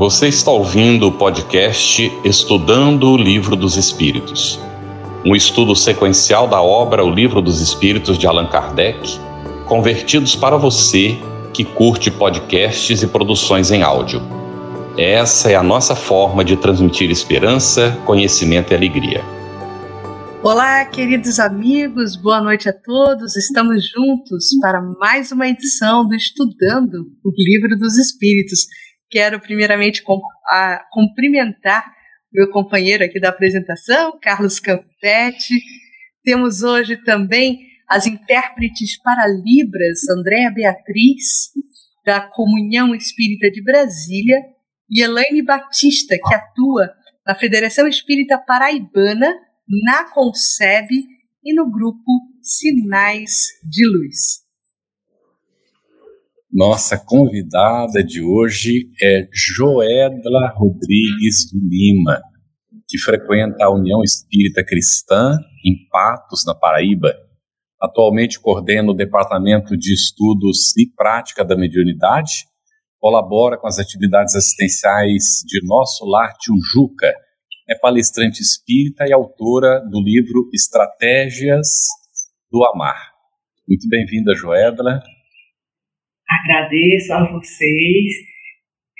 Você está ouvindo o podcast Estudando o Livro dos Espíritos, um estudo sequencial da obra O Livro dos Espíritos de Allan Kardec, convertidos para você que curte podcasts e produções em áudio. Essa é a nossa forma de transmitir esperança, conhecimento e alegria. Olá, queridos amigos, boa noite a todos. Estamos juntos para mais uma edição do Estudando o Livro dos Espíritos. Quero primeiramente cumprimentar meu companheiro aqui da apresentação, Carlos Campetti. Temos hoje também as intérpretes para Libras, Andréa Beatriz, da Comunhão Espírita de Brasília, e Elaine Batista, que atua na Federação Espírita Paraibana, na Conceb e no grupo Sinais de Luz. Nossa convidada de hoje é Joedla Rodrigues de Lima, que frequenta a União Espírita Cristã em Patos, na Paraíba. Atualmente coordena o Departamento de Estudos e Prática da Mediunidade, colabora com as atividades assistenciais de Nosso Lar Tijuca, é palestrante espírita e autora do livro Estratégias do Amar. Muito bem-vinda, Joedla. Agradeço a vocês,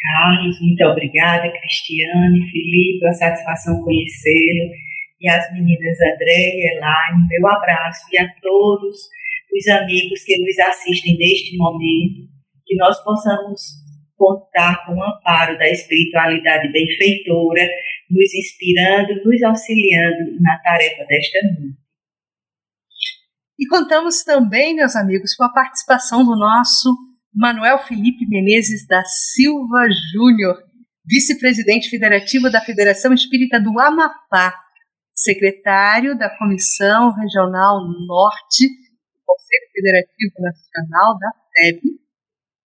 Carlos, muito obrigada, Cristiane, Felipe, a satisfação conhecê-lo, e as meninas André e Elaine, meu abraço, e a todos os amigos que nos assistem neste momento, que nós possamos contar com o amparo da espiritualidade benfeitora, nos inspirando, nos auxiliando na tarefa desta noite. E contamos também, meus amigos, com a participação do nosso Manuel Felipe Menezes da Silva Júnior, vice-presidente federativo da Federação Espírita do Amapá, secretário da Comissão Regional Norte do Conselho Federativo Nacional da FEB,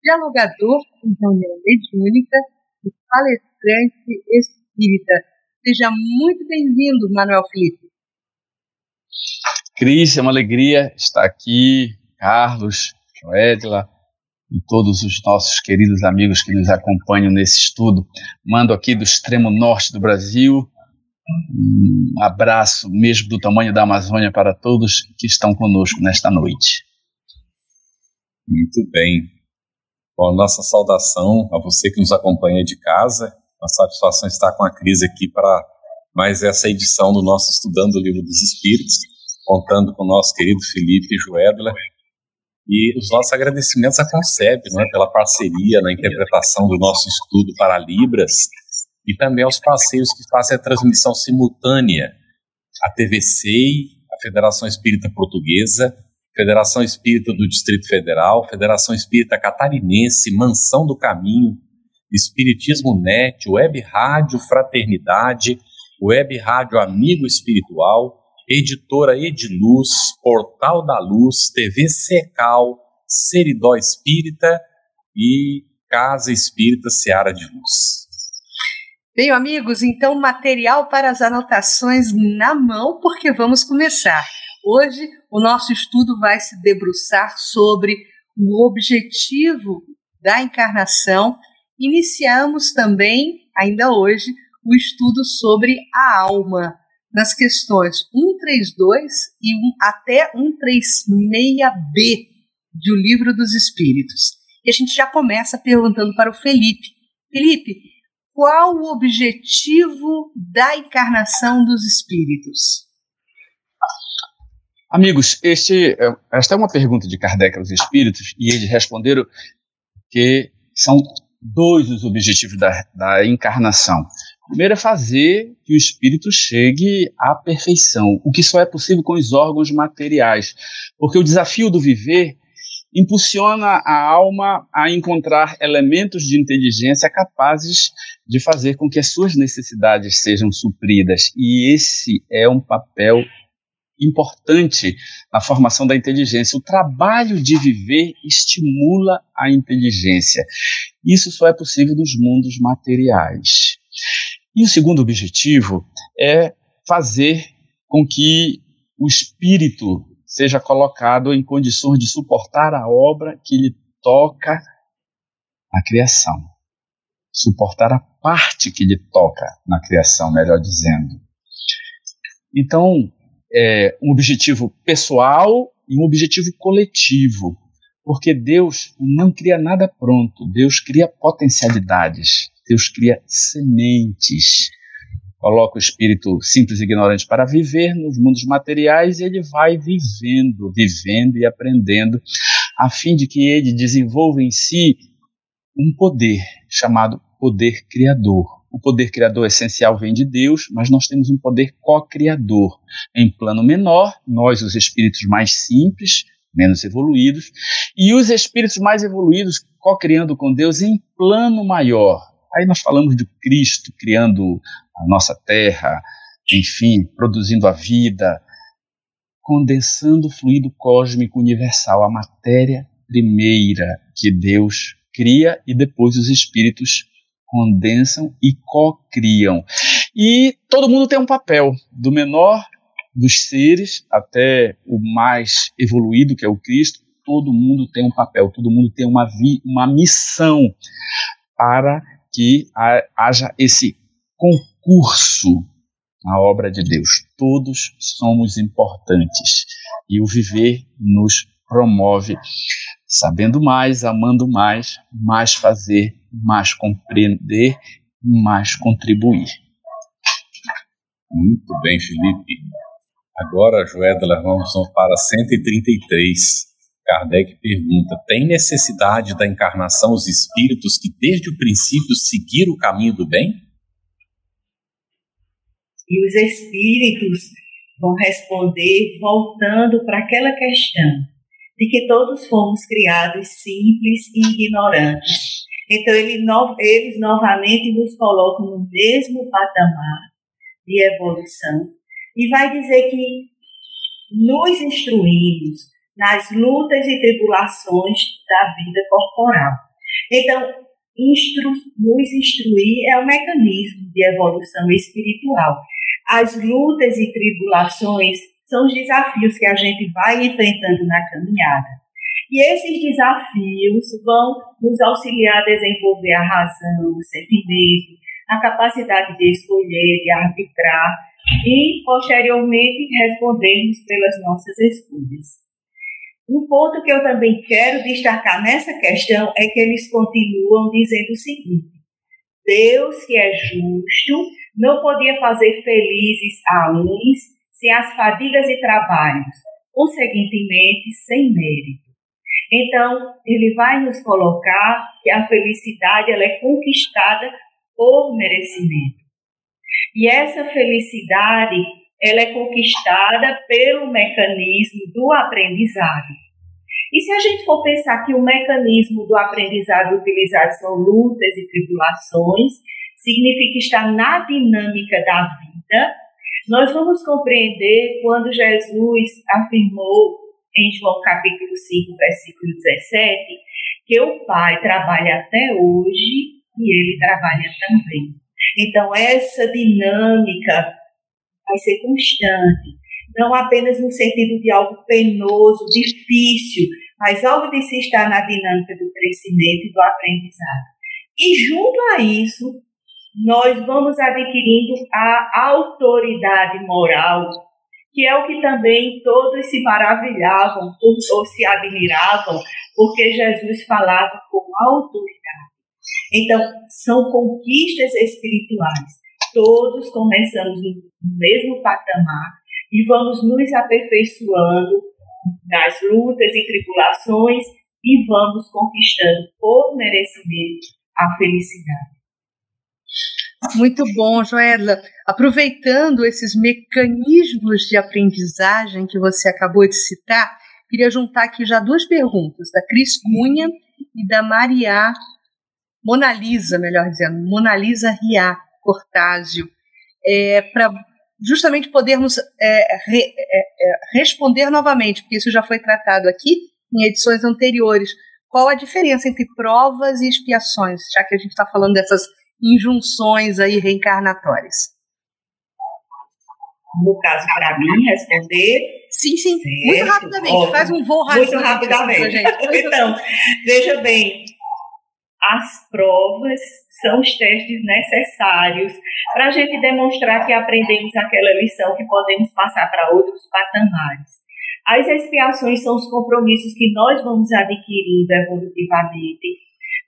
dialogador em reunião mediúnica e palestrante espírita. Seja muito bem-vindo, Manuel Felipe. Cris, é uma alegria estar aqui, Carlos, Joedla, e todos os nossos queridos amigos que nos acompanham nesse estudo. Mando aqui do extremo norte do Brasil um abraço, mesmo do tamanho da Amazônia, para todos que estão conosco nesta noite. Muito bem. Bom, nossa saudação a você que nos acompanha de casa. Uma satisfação estar com a Cris aqui para mais essa edição do nosso Estudando o Livro dos Espíritos, contando com o nosso querido Felipe Joedler, e os nossos agradecimentos à Conceb, né, pela parceria na interpretação do nosso estudo para Libras e também aos parceiros que fazem a transmissão simultânea, a TVC, a Federação Espírita Portuguesa, Federação Espírita do Distrito Federal, Federação Espírita Catarinense, Mansão do Caminho, Espiritismo Net, Web Rádio Fraternidade, Web Rádio Amigo Espiritual, Editora Ediluz, Portal da Luz, TV Secal, Seridó Espírita e Casa Espírita Seara de Luz. Bem, amigos, então material para as anotações na mão, porque vamos começar. Hoje o nosso estudo vai se debruçar sobre o objetivo da encarnação. Iniciamos também, ainda hoje, o estudo sobre a alma nas questões 132 e 1, até 136b do Livro dos Espíritos. E a gente já começa perguntando para o Felipe: Felipe, qual o objetivo da encarnação dos espíritos? Amigos, este, esta é uma pergunta de Kardec aos espíritos e eles responderam que são dois os objetivos da, da encarnação. Primeiro é fazer que o espírito chegue à perfeição, o que só é possível com os órgãos materiais, porque o desafio do viver impulsiona a alma a encontrar elementos de inteligência capazes de fazer com que as suas necessidades sejam supridas. E esse é um papel importante na formação da inteligência. O trabalho de viver estimula a inteligência. Isso só é possível nos mundos materiais. E o segundo objetivo é fazer com que o espírito seja colocado em condições de suportar a obra que lhe toca a criação. suportar a parte que lhe toca na criação, melhor dizendo. Então, é um objetivo pessoal e um objetivo coletivo, porque Deus não cria nada pronto, Deus cria potencialidades, Deus cria sementes. Coloca o espírito simples e ignorante para viver nos mundos materiais e ele vai vivendo, vivendo e aprendendo, a fim de que ele desenvolva em si um poder chamado poder criador. O poder criador essencial vem de Deus, mas nós temos um poder co-criador. Em plano menor, nós, os espíritos mais simples, menos evoluídos, e os espíritos mais evoluídos co-criando com Deus em plano maior. Aí nós falamos de Cristo criando a nossa terra, enfim, produzindo a vida, condensando o fluido cósmico universal, a matéria primeira que Deus cria e depois os espíritos condensam e co-criam. E todo mundo tem um papel, do menor dos seres até o mais evoluído, que é o Cristo, todo mundo tem um papel, todo mundo tem uma, vi, uma missão para que haja esse concurso na obra de Deus. Todos somos importantes e o viver nos promove sabendo mais, amando mais, mais fazer, mais compreender, mais contribuir. Muito bem, Felipe. Agora, Joédela, vamos para 133. Kardec pergunta: tem necessidade da encarnação os espíritos que desde o princípio seguiram o caminho do bem? E os espíritos vão responder voltando para aquela questão de que todos fomos criados simples e ignorantes. Então, ele, no, eles novamente nos colocam no mesmo patamar de evolução e vai dizer que nos instruímos nas lutas e tribulações da vida corporal. Então, instru, nos instruir é um mecanismo de evolução espiritual. As lutas e tribulações são os desafios que a gente vai enfrentando na caminhada. E esses desafios vão nos auxiliar a desenvolver a razão, o sentimento, a capacidade de escolher, de arbitrar e, posteriormente, respondermos pelas nossas escolhas. Um ponto que eu também quero destacar nessa questão é que eles continuam dizendo o seguinte: Deus, que é justo, não podia fazer felizes a uns sem as fadigas e trabalhos, consequentemente sem mérito. Então, ele vai nos colocar que a felicidade ela é conquistada por merecimento. E essa felicidade ela é conquistada pelo mecanismo do aprendizado. E se a gente for pensar que o mecanismo do aprendizado utilizado são lutas e tribulações, significa estar na dinâmica da vida, nós vamos compreender quando Jesus afirmou em João capítulo 5, versículo 17, que o Pai trabalha até hoje e ele trabalha também. Então, essa dinâmica vai ser constante, não apenas no sentido de algo penoso, difícil, mas algo de se estar na dinâmica do crescimento e do aprendizado. E junto a isso, nós vamos adquirindo a autoridade moral, que é o que também todos se maravilhavam ou se admiravam, porque Jesus falava com autoridade. Então, são conquistas espirituais. Todos começamos no mesmo patamar e vamos nos aperfeiçoando nas lutas e tribulações e vamos conquistando por merecimento a felicidade. Muito bom, Joela. Aproveitando esses mecanismos de aprendizagem que você acabou de citar, queria juntar aqui já duas perguntas, da Cris Cunha e da Maria Mona Lisa, melhor dizendo, Mona Lisa Ria Cortázio, é, para justamente podermos é, re, é, é, responder novamente, porque isso já foi tratado aqui em edições anteriores. Qual a diferença entre provas e expiações, já que a gente está falando dessas injunções aí reencarnatórias? No caso, para mim, responder. Sim, sim. Certo, muito rapidamente. Óbvio. Faz um voo rápido. Muito rapidamente. então, veja bem. As provas são os testes necessários para a gente demonstrar que aprendemos aquela lição que podemos passar para outros patamares. As expiações são os compromissos que nós vamos adquirindo evolutivamente.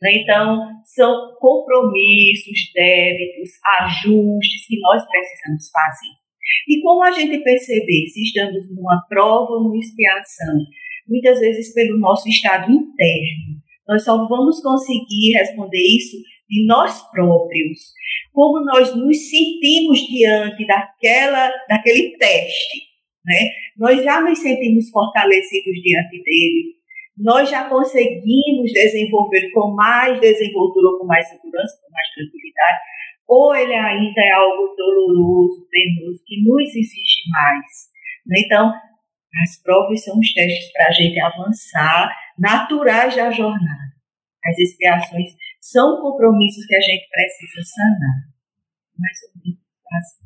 Né? Então, são compromissos, débitos, ajustes que nós precisamos fazer. E como a gente perceber se estamos numa prova ou numa expiação? Muitas vezes pelo nosso estado interno. Nós só vamos conseguir responder isso de nós próprios. Como nós nos sentimos diante daquela, daquele teste. Né? Nós já nos sentimos fortalecidos diante dele. Nós já conseguimos desenvolver com mais desenvoltura, com mais segurança, com mais tranquilidade ou ele ainda é algo doloroso, penoso, que nos exige mais. Né? Então, as provas são os testes para a gente avançar, naturais da jornada. As expiações são compromissos que a gente precisa sanar. Mais ou menos assim.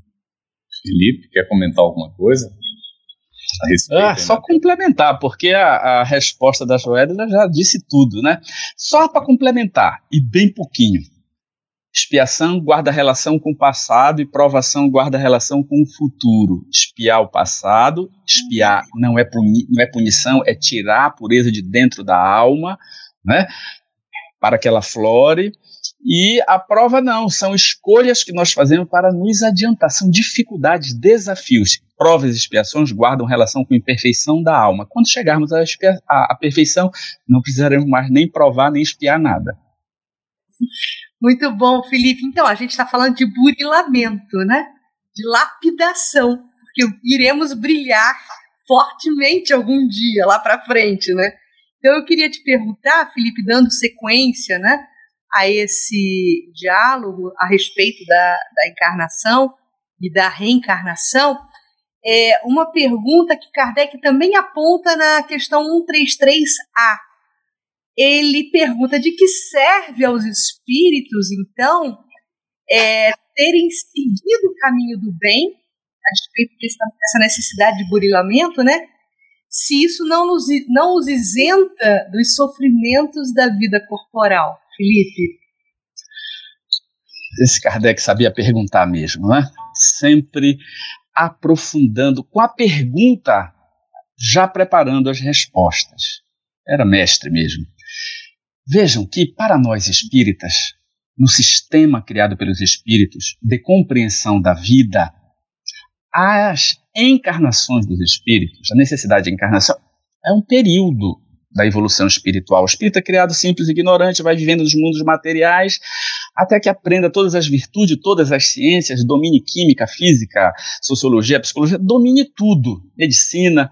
Felipe, quer comentar alguma coisa? ah, só complementar, porque a, a resposta da Joélia já disse tudo, né? Só para complementar, e bem pouquinho. Expiação guarda relação com o passado e provação guarda relação com o futuro. Espiar o passado, espiar não é, puni, não é punição, é tirar a pureza de dentro da alma, né? Para que ela flore. E a prova não, são escolhas que nós fazemos para nos adiantar, são dificuldades, desafios. Provas e expiações guardam relação com a imperfeição da alma. Quando chegarmos à, à perfeição, não precisaremos mais nem provar nem espiar nada. Muito bom, Felipe. Então, a gente está falando de burilamento, né? De lapidação, porque iremos brilhar fortemente algum dia lá para frente, né? Então, eu queria te perguntar, Felipe, dando sequência, né, a esse diálogo a respeito da, da encarnação e da reencarnação, é uma pergunta que Kardec também aponta na questão 133A, ele pergunta de que serve aos espíritos, então, é, terem seguido o caminho do bem, a respeito dessa necessidade de burilamento, né? Se isso não, nos, não os isenta dos sofrimentos da vida corporal. Felipe. Esse Kardec sabia perguntar mesmo, né? Sempre aprofundando com a pergunta, já preparando as respostas. Era mestre mesmo. Vejam que, para nós espíritas, no sistema criado pelos espíritos de compreensão da vida, as encarnações dos espíritos, a necessidade de encarnação, é um período da evolução espiritual. O espírito é criado simples e ignorante, vai vivendo nos mundos materiais até que aprenda todas as virtudes, todas as ciências, domine química, física, sociologia, psicologia, domine tudo, medicina,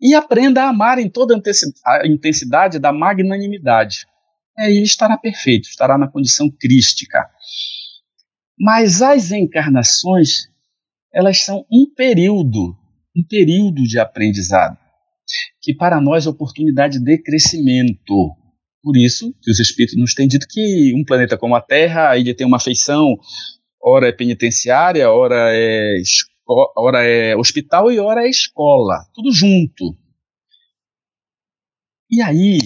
e aprenda a amar em toda a intensidade da magnanimidade é, ele estará perfeito, estará na condição crística. Mas as encarnações, elas são um período, um período de aprendizado, que para nós é oportunidade de crescimento. Por isso que os espíritos nos têm dito que um planeta como a Terra, ele tem uma feição, ora é penitenciária, ora é, ora é hospital e ora é escola, tudo junto. E aí,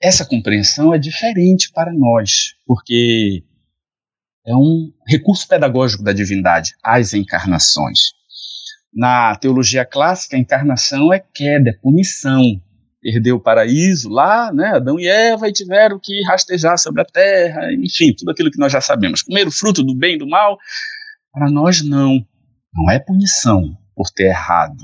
essa compreensão é diferente para nós, porque é um recurso pedagógico da divindade, as encarnações. Na teologia clássica, a encarnação é queda, é punição. Perdeu o paraíso lá, né? Adão e Eva e tiveram que rastejar sobre a terra, enfim, tudo aquilo que nós já sabemos. Comer o fruto do bem e do mal. Para nós, não. Não é punição por ter errado.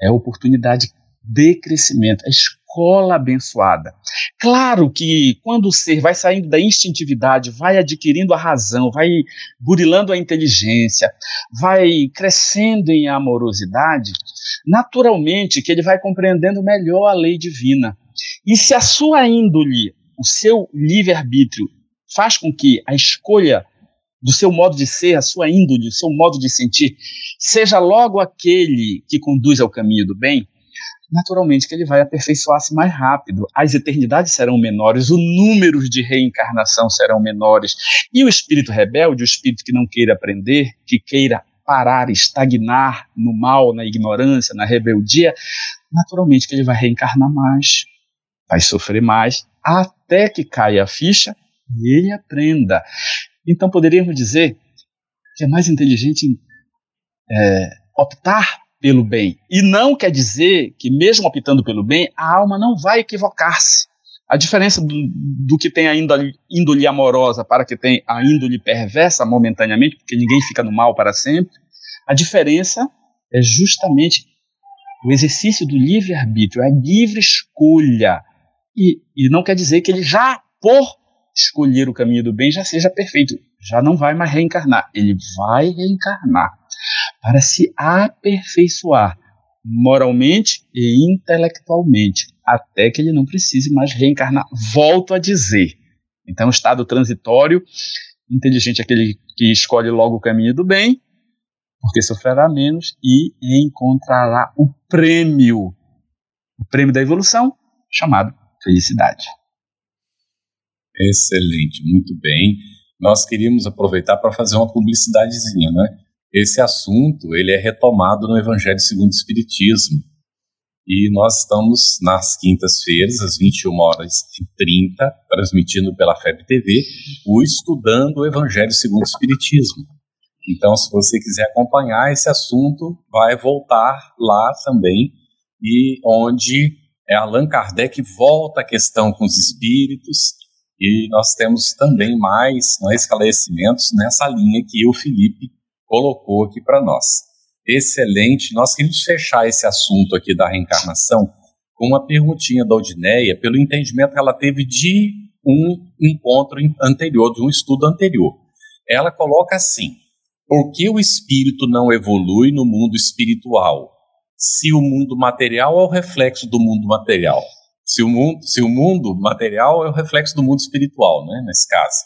É oportunidade de crescimento, é escola abençoada. Claro que quando o ser vai saindo da instintividade, vai adquirindo a razão, vai burilando a inteligência, vai crescendo em amorosidade, naturalmente que ele vai compreendendo melhor a lei divina. E se a sua índole, o seu livre-arbítrio, faz com que a escolha do seu modo de ser, a sua índole, o seu modo de sentir, seja logo aquele que conduz ao caminho do bem, naturalmente que ele vai aperfeiçoar-se mais rápido. As eternidades serão menores, os números de reencarnação serão menores. E o espírito rebelde, o espírito que não queira aprender, que queira parar, estagnar no mal, na ignorância, na rebeldia, naturalmente que ele vai reencarnar mais. vai sofrer mais até que caia a ficha e ele aprenda. Então poderíamos dizer que é mais inteligente é, optar pelo bem. E não quer dizer que, mesmo optando pelo bem, a alma não vai equivocar-se. A diferença do, do, que tem a índole, índole amorosa para que tem a índole perversa momentaneamente, porque ninguém fica no mal para sempre, a diferença é justamente o exercício do livre-arbítrio, a livre escolha. E, e não quer dizer que ele já, por escolher o caminho do bem, já seja perfeito. Já não vai mais reencarnar. Ele vai reencarnar para se aperfeiçoar moralmente e intelectualmente, até que ele não precise mais reencarnar. Volto a dizer. Então, estado transitório, inteligente é aquele que escolhe logo o caminho do bem, porque sofrerá menos e encontrará o prêmio, o prêmio da evolução, chamado felicidade. Excelente, muito bem. Nós queríamos aproveitar para fazer uma publicidadezinha, né? Esse assunto ele é retomado no Evangelho segundo o Espiritismo. E nós estamos nas quintas-feiras, às 21 horas e 30, transmitindo pela FEB TV, o Estudando o Evangelho segundo o Espiritismo. Então, se você quiser acompanhar esse assunto, vai voltar lá também, e onde é Allan Kardec volta a questão com os espíritos, e nós temos também mais né, esclarecimentos nessa linha que o Felipe colocou aqui para nós. Excelente. Nós queremos fechar esse assunto aqui da reencarnação com uma perguntinha da Odineia, pelo entendimento que ela teve de um encontro anterior, de um estudo anterior. Ela coloca assim: por que o espírito não evolui no mundo espiritual? Se o mundo material é o reflexo do mundo material. Se o mundo, se o mundo material é o reflexo do mundo espiritual, né, nesse caso.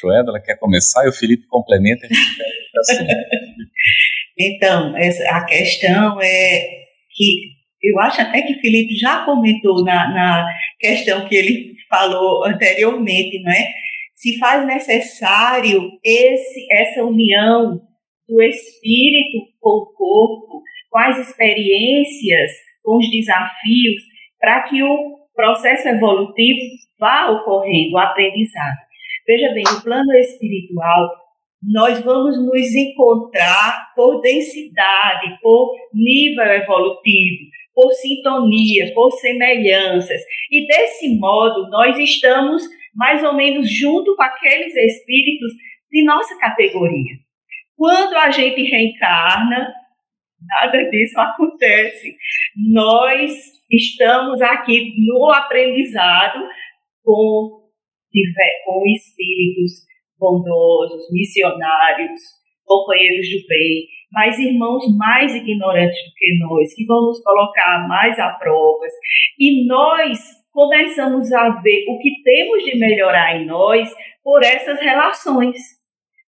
Joeda, ela quer começar e o Felipe complementa. então, a questão é que eu acho até que o Felipe já comentou na, na questão que ele falou anteriormente, não é? se faz necessário esse, essa união do espírito com o corpo, com as experiências, com os desafios, para que o processo evolutivo vá ocorrendo, o aprendizado. Veja bem, no plano espiritual, nós vamos nos encontrar por densidade, por nível evolutivo, por sintonia, por semelhanças. E desse modo, nós estamos mais ou menos junto com aqueles espíritos de nossa categoria. Quando a gente reencarna, nada disso acontece. Nós estamos aqui no aprendizado com, com espíritos bondosos, missionários, companheiros do bem, mas irmãos mais ignorantes do que nós, que vão nos colocar mais a provas. E nós começamos a ver o que temos de melhorar em nós por essas relações.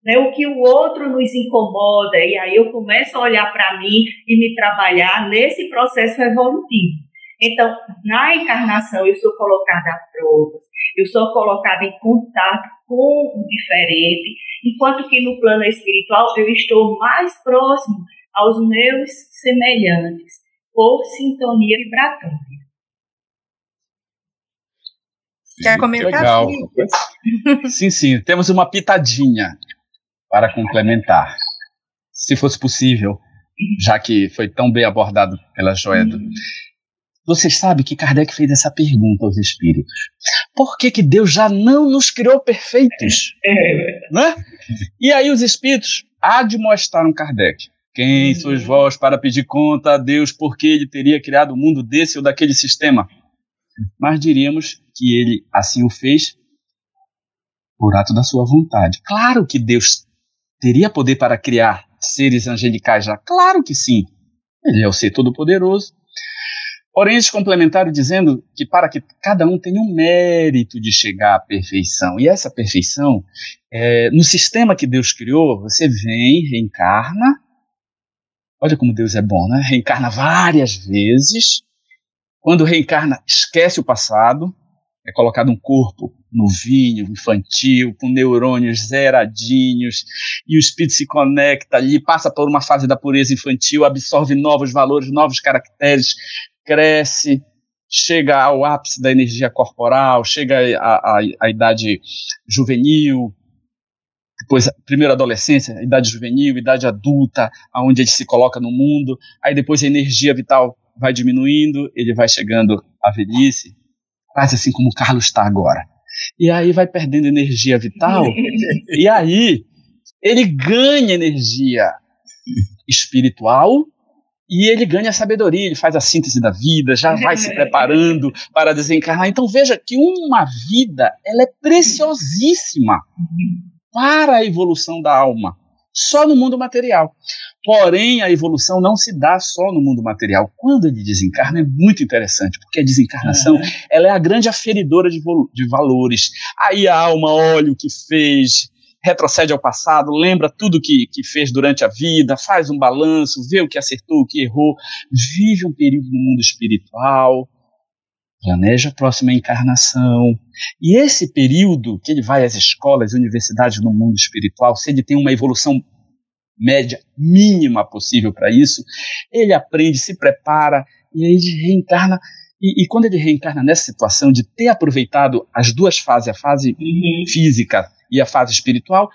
Né? O que o outro nos incomoda, e aí eu começo a olhar para mim e me trabalhar nesse processo evolutivo. Então, na encarnação, eu sou colocada a provas, eu sou colocada em contato com o diferente, enquanto que no plano espiritual eu estou mais próximo aos meus semelhantes, por sintonia vibratória. Quer comentar? Legal. sim, sim. Temos uma pitadinha para complementar, se fosse possível, já que foi tão bem abordado pela Joeda. Você sabe que Kardec fez essa pergunta aos espíritos. Por que, que Deus já não nos criou perfeitos? É. Né? E aí os espíritos admoestaram Kardec. Quem sois vós para pedir conta a Deus por que ele teria criado o mundo desse ou daquele sistema? Mas diríamos que ele assim o fez por ato da sua vontade. Claro que Deus teria poder para criar seres angelicais já, claro que sim. Ele é o ser todo-poderoso. Porém, eles complementaram dizendo que para que cada um tenha um mérito de chegar à perfeição. E essa perfeição, é, no sistema que Deus criou, você vem, reencarna. Olha como Deus é bom, né? Reencarna várias vezes. Quando reencarna, esquece o passado, é colocado um corpo novinho, infantil, com neurônios zeradinhos, e o espírito se conecta ali, passa por uma fase da pureza infantil, absorve novos valores, novos caracteres, cresce, chega ao ápice da energia corporal, chega à idade juvenil, depois primeiro adolescência, idade juvenil, idade adulta, aonde ele se coloca no mundo, aí depois a energia vital vai diminuindo, ele vai chegando à velhice, quase assim como o Carlos está agora. E aí vai perdendo energia vital, e aí ele ganha energia espiritual e ele ganha sabedoria, ele faz a síntese da vida, já vai se preparando para desencarnar. Então veja que uma vida ela é preciosíssima para a evolução da alma, só no mundo material. Porém, a evolução não se dá só no mundo material. Quando ele desencarna é muito interessante, porque a desencarnação uhum. ela é a grande aferidora de, de valores. Aí a alma olha o que fez, retrocede ao passado, lembra tudo que, que fez durante a vida, faz um balanço, vê o que acertou, o que errou, vive um período no mundo espiritual, planeja a próxima encarnação. E esse período que ele vai às escolas, universidades no mundo espiritual, se ele tem uma evolução média mínima possível para isso, ele aprende, se prepara e aí ele reencarna. E, e, quando ele reencarna nessa situação de ter aproveitado as duas fases, a fase uhum. física e a fase espiritual,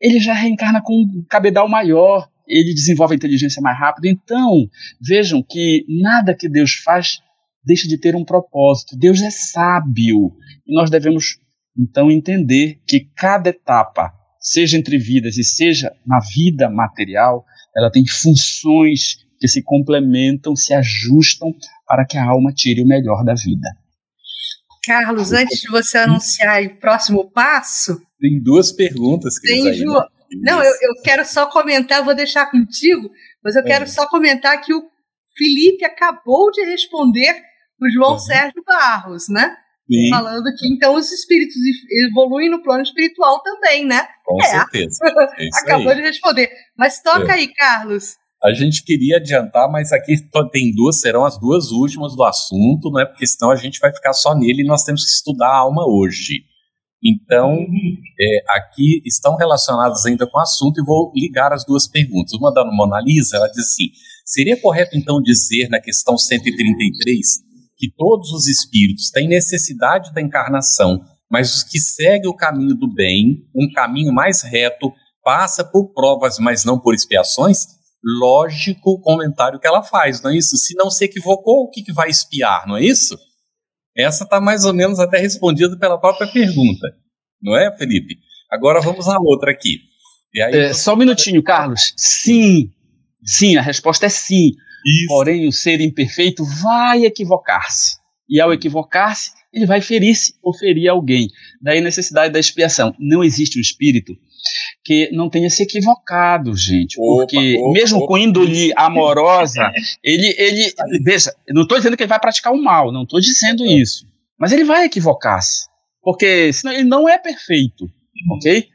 ele já reencarna com um cabedal maior, ele desenvolve a inteligência mais rápido. Então, vejam que nada que Deus faz deixa de ter um propósito. Deus é sábio e nós devemos então entender que cada etapa, seja entre vidas e seja na vida material, ela tem funções que se complementam, se ajustam para que a alma tire o melhor da vida. Carlos, antes de você anunciar o próximo passo. Tem duas perguntas, que Tem, Ju... Não, eu, eu, quero só comentar, vou deixar contigo, mas eu é. quero só comentar que o Felipe acabou de responder o João. Sérgio Barros, né? Sim. Falando que então os espíritos evoluem no plano espiritual também, né? Com é. certeza. É acabou aí. de responder. Mas toca é. aí, Carlos. A gente queria adiantar, mas aqui tem duas, serão as duas últimas do assunto, né? Porque senão a gente vai ficar só nele e nós temos que estudar a alma hoje. Então, é, aqui estão relacionadas ainda com o assunto e vou ligar as duas perguntas. Uma da Mona Lisa, ela diz assim: seria correto então dizer na questão 133 que todos os espíritos têm necessidade da encarnação, mas os que seguem o caminho do bem, um caminho mais reto, passa por provas, mas não por expiações? Lógico o comentário que ela faz, não é isso? Se não se equivocou, o que, que vai espiar, não é isso? Essa está mais ou menos até respondida pela própria pergunta, não é, Felipe? Agora vamos à outra aqui. Aí, é, só um minutinho, Carlos. Sim, sim, a resposta é sim. Isso. Porém, o ser imperfeito vai equivocar-se. E ao equivocar-se, ele vai ferir-se ou ferir alguém. Daí a necessidade da expiação. Não existe um espírito que não tenha se equivocado, gente. Porque opa, mesmo opa. com índole amorosa, ele, ele. Veja, não estou dizendo que ele vai praticar o mal, não estou dizendo é. isso. Mas ele vai equivocar-se. Porque senão ele não é perfeito. Ok?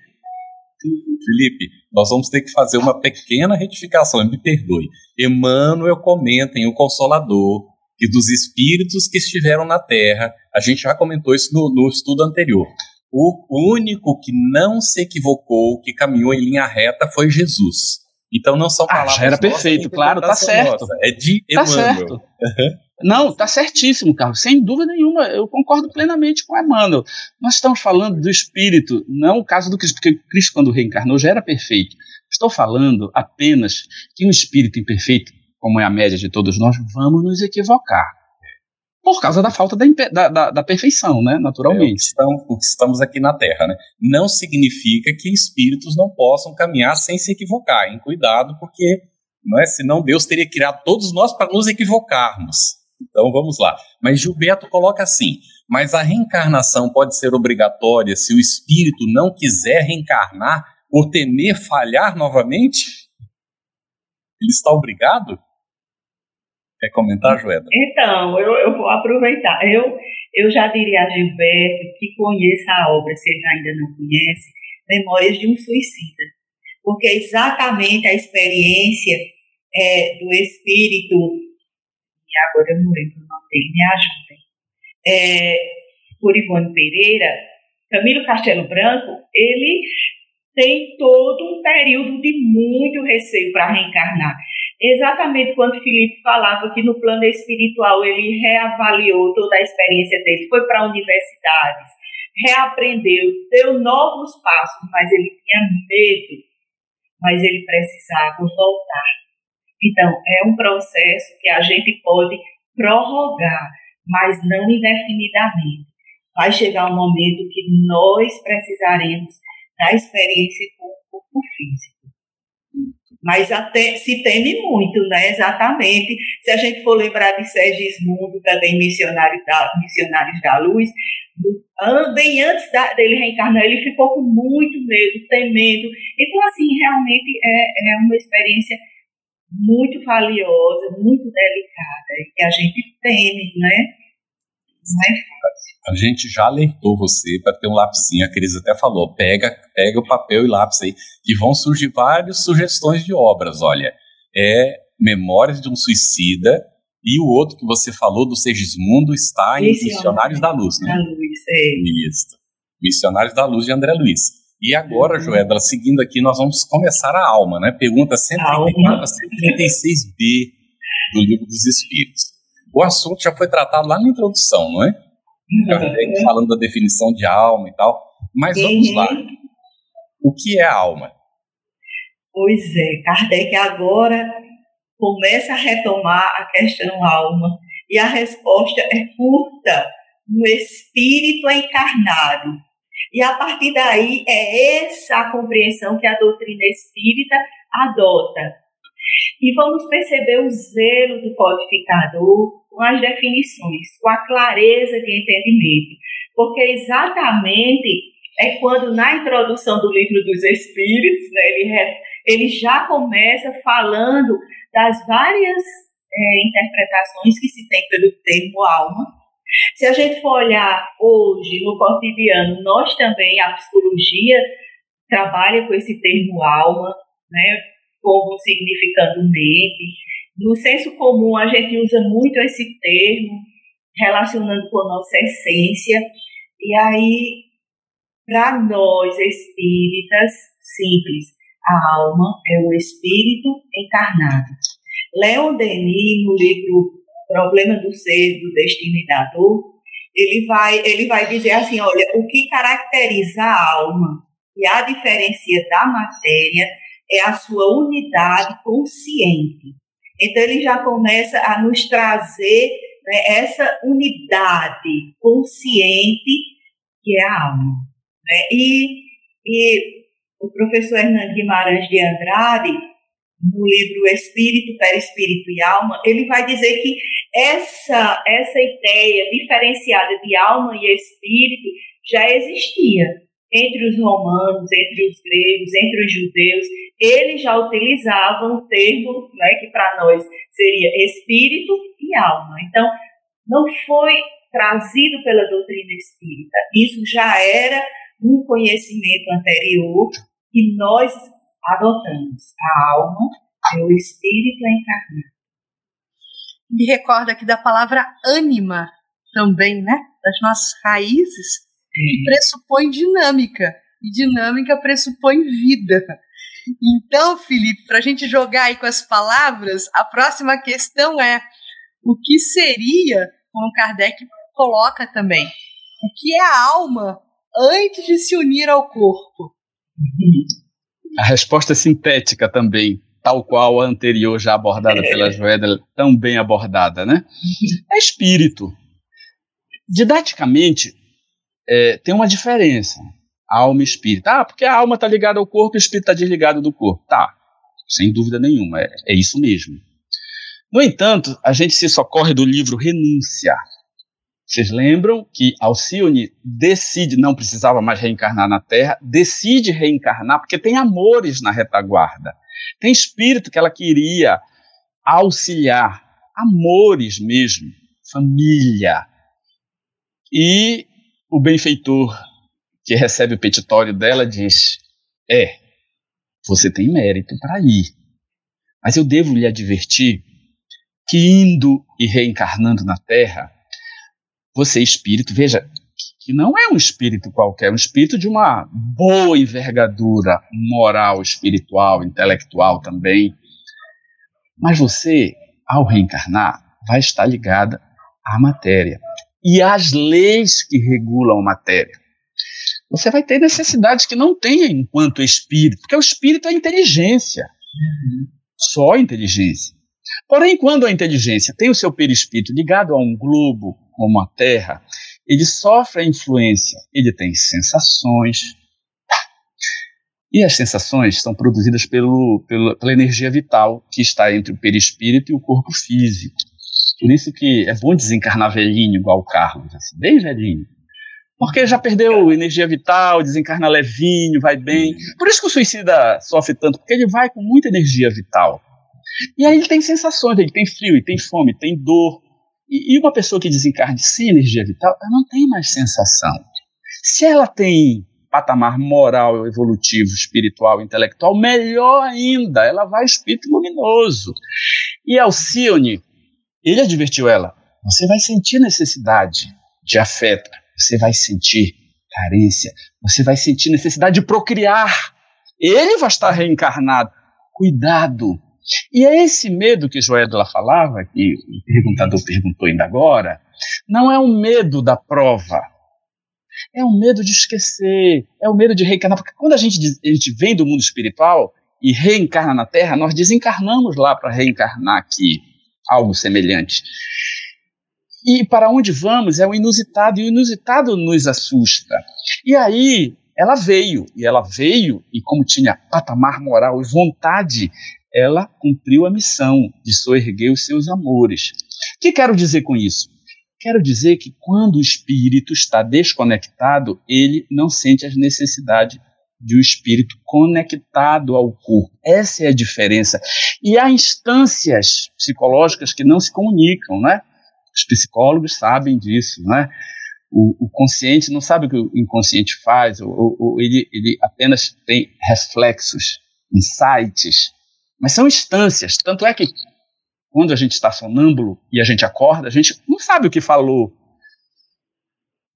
Felipe, nós vamos ter que fazer uma pequena retificação, me perdoe. Emmanuel comenta em O Consolador que dos espíritos que estiveram na Terra, a gente já comentou isso no, no estudo anterior, o único que não se equivocou, que caminhou em linha reta, foi Jesus. Então não são palavras. Ah, já era perfeito, claro, tá certo. Nossa, é de tá Emmanuel. Certo. Não, tá certíssimo, Carlos, sem dúvida nenhuma, eu concordo plenamente com Emmanuel. Nós estamos falando do espírito, não o caso do Cristo, porque Cristo, quando reencarnou, já era perfeito. Estou falando apenas que um espírito imperfeito, como é a média de todos nós, vamos nos equivocar por causa da falta da, da, da perfeição, né, naturalmente. É, o que estamos aqui na Terra, né? Não significa que espíritos não possam caminhar sem se equivocar. Em cuidado, porque não é, senão Deus teria criado todos nós para nos equivocarmos. Então vamos lá. Mas Gilberto coloca assim: mas a reencarnação pode ser obrigatória se o espírito não quiser reencarnar por temer falhar novamente? Ele está obrigado? Quer comentar, Joeda? Então, eu, eu vou aproveitar. Eu, eu já diria a Gilberto que conheça a obra, se ele ainda não conhece, Memórias de um Suicida. Porque é exatamente a experiência é, do espírito, e agora eu não lembro o nome dele, me ajudem, é, por Ivone Pereira, Camilo Castelo Branco, ele tem todo um período de muito receio para reencarnar. Exatamente quando Felipe falava que no plano espiritual ele reavaliou toda a experiência dele, foi para universidades, reaprendeu, deu novos passos, mas ele tinha medo, mas ele precisava voltar. Então, é um processo que a gente pode prorrogar, mas não indefinidamente. Vai chegar um momento que nós precisaremos da experiência com o corpo físico. Mas até se teme muito, né? Exatamente. Se a gente for lembrar de Sergismundo, também missionário da, missionários da luz, bem antes da, dele reencarnar, ele ficou com muito medo, temendo. Então, assim, realmente é, é uma experiência muito valiosa, muito delicada, e que a gente teme, né? É fácil. A gente já alertou você para ter um lapisinho, a Cris até falou, pega, pega o papel e lápis aí, que vão surgir várias sugestões de obras, olha, é Memórias de um Suicida, e o outro que você falou do Segismundo está em Missionários da Luz, né? Da Luz, é. Isso. Missionários da Luz de André Luiz. E agora, uhum. Joedra, seguindo aqui, nós vamos começar a alma, né? Pergunta 134 a 136b do Livro dos Espíritos. O assunto já foi tratado lá na introdução, não é? Kardec falando da definição de alma e tal. Mas vamos uhum. lá. O que é a alma? Pois é, Kardec agora começa a retomar a questão alma. E a resposta é curta: um espírito encarnado. E a partir daí é essa a compreensão que a doutrina espírita adota. E vamos perceber o zelo do codificador com as definições, com a clareza de entendimento, porque exatamente é quando na introdução do livro dos Espíritos, né, ele, ele já começa falando das várias é, interpretações que se tem pelo termo alma. Se a gente for olhar hoje no cotidiano, nós também, a psicologia trabalha com esse termo alma, né, como significando mente, no senso comum, a gente usa muito esse termo, relacionando com a nossa essência, e aí, para nós espíritas, simples, a alma é o espírito encarnado. Leon Denis, no livro Problema do Ser, do Destino e da Dor, ele vai, ele vai dizer assim: olha, o que caracteriza a alma e a diferencia da matéria é a sua unidade consciente. Então, ele já começa a nos trazer né, essa unidade consciente que é a alma. Né? E, e o professor Hernando Guimarães de Andrade, no livro Espírito, Perispírito e Alma, ele vai dizer que essa, essa ideia diferenciada de alma e espírito já existia entre os romanos, entre os gregos, entre os judeus, eles já utilizavam o termo né, que para nós seria espírito e alma. Então, não foi trazido pela doutrina espírita. Isso já era um conhecimento anterior que nós adotamos. A alma é o espírito encarnado. Me recorda aqui da palavra ânima também, né? Das nossas raízes que pressupõe dinâmica. E dinâmica pressupõe vida. Então, Felipe, para a gente jogar aí com as palavras, a próxima questão é o que seria, como Kardec coloca também, o que é a alma antes de se unir ao corpo? A resposta é sintética também, tal qual a anterior já abordada pela Joeda, tão bem abordada, né? É espírito. Didaticamente, é, tem uma diferença. Alma e espírito. Ah, porque a alma está ligada ao corpo e o espírito está desligado do corpo. Tá, sem dúvida nenhuma, é, é isso mesmo. No entanto, a gente se socorre do livro Renúncia. Vocês lembram que Alcione decide, não precisava mais reencarnar na Terra, decide reencarnar porque tem amores na retaguarda. Tem espírito que ela queria auxiliar, amores mesmo, família. E o benfeitor que recebe o petitório dela diz: É, você tem mérito para ir, mas eu devo lhe advertir que indo e reencarnando na Terra, você, espírito, veja que não é um espírito qualquer, é um espírito de uma boa envergadura moral, espiritual, intelectual também. Mas você, ao reencarnar, vai estar ligada à matéria e às leis que regulam a matéria. Você vai ter necessidades que não tem enquanto espírito, porque o espírito é inteligência, uhum. só inteligência. Porém, quando a inteligência tem o seu perispírito ligado a um globo como a Terra, ele sofre a influência, ele tem sensações. E as sensações são produzidas pelo, pela energia vital que está entre o perispírito e o corpo físico. Por isso que é bom desencarnar velhinho, igual o Carlos, assim, bem velhinho. Porque já perdeu energia vital, desencarna levinho, vai bem. Por isso que o suicida sofre tanto, porque ele vai com muita energia vital. E aí ele tem sensações, ele tem frio, ele tem fome, tem dor. E, e uma pessoa que desencarna sem energia vital, ela não tem mais sensação. Se ela tem patamar moral, evolutivo, espiritual, intelectual, melhor ainda, ela vai espírito luminoso. E Alcione, ele advertiu ela: você vai sentir necessidade de afeto, você vai sentir carência, você vai sentir necessidade de procriar. Ele vai estar reencarnado. Cuidado, e é esse medo que Joédula falava, que o perguntador perguntou ainda agora, não é um medo da prova. É um medo de esquecer, é o um medo de reencarnar. Porque quando a gente, a gente vem do mundo espiritual e reencarna na Terra, nós desencarnamos lá para reencarnar aqui, algo semelhante. E para onde vamos é o inusitado, e o inusitado nos assusta. E aí ela veio, e ela veio, e como tinha patamar moral e vontade ela cumpriu a missão de soerguer os seus amores. O que quero dizer com isso? Quero dizer que quando o espírito está desconectado, ele não sente as necessidades de um espírito conectado ao corpo. Essa é a diferença. E há instâncias psicológicas que não se comunicam, né? Os psicólogos sabem disso, né? O, o consciente não sabe o que o inconsciente faz, ou, ou ele, ele apenas tem reflexos, insights, mas são instâncias. Tanto é que quando a gente está sonâmbulo e a gente acorda, a gente não sabe o que falou.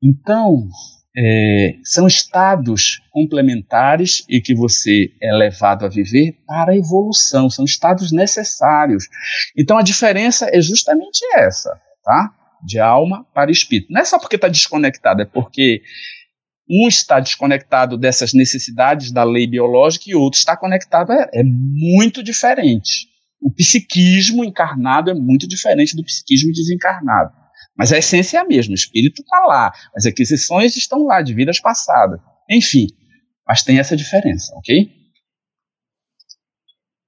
Então, é, são estados complementares e que você é levado a viver para a evolução, são estados necessários. Então a diferença é justamente essa, tá? De alma para espírito. Não é só porque está desconectado, é porque um está desconectado dessas necessidades da lei biológica e outro está conectado. É, é muito diferente. O psiquismo encarnado é muito diferente do psiquismo desencarnado. Mas a essência é a mesma, o espírito está lá, as aquisições estão lá, de vidas passadas. Enfim, mas tem essa diferença, ok?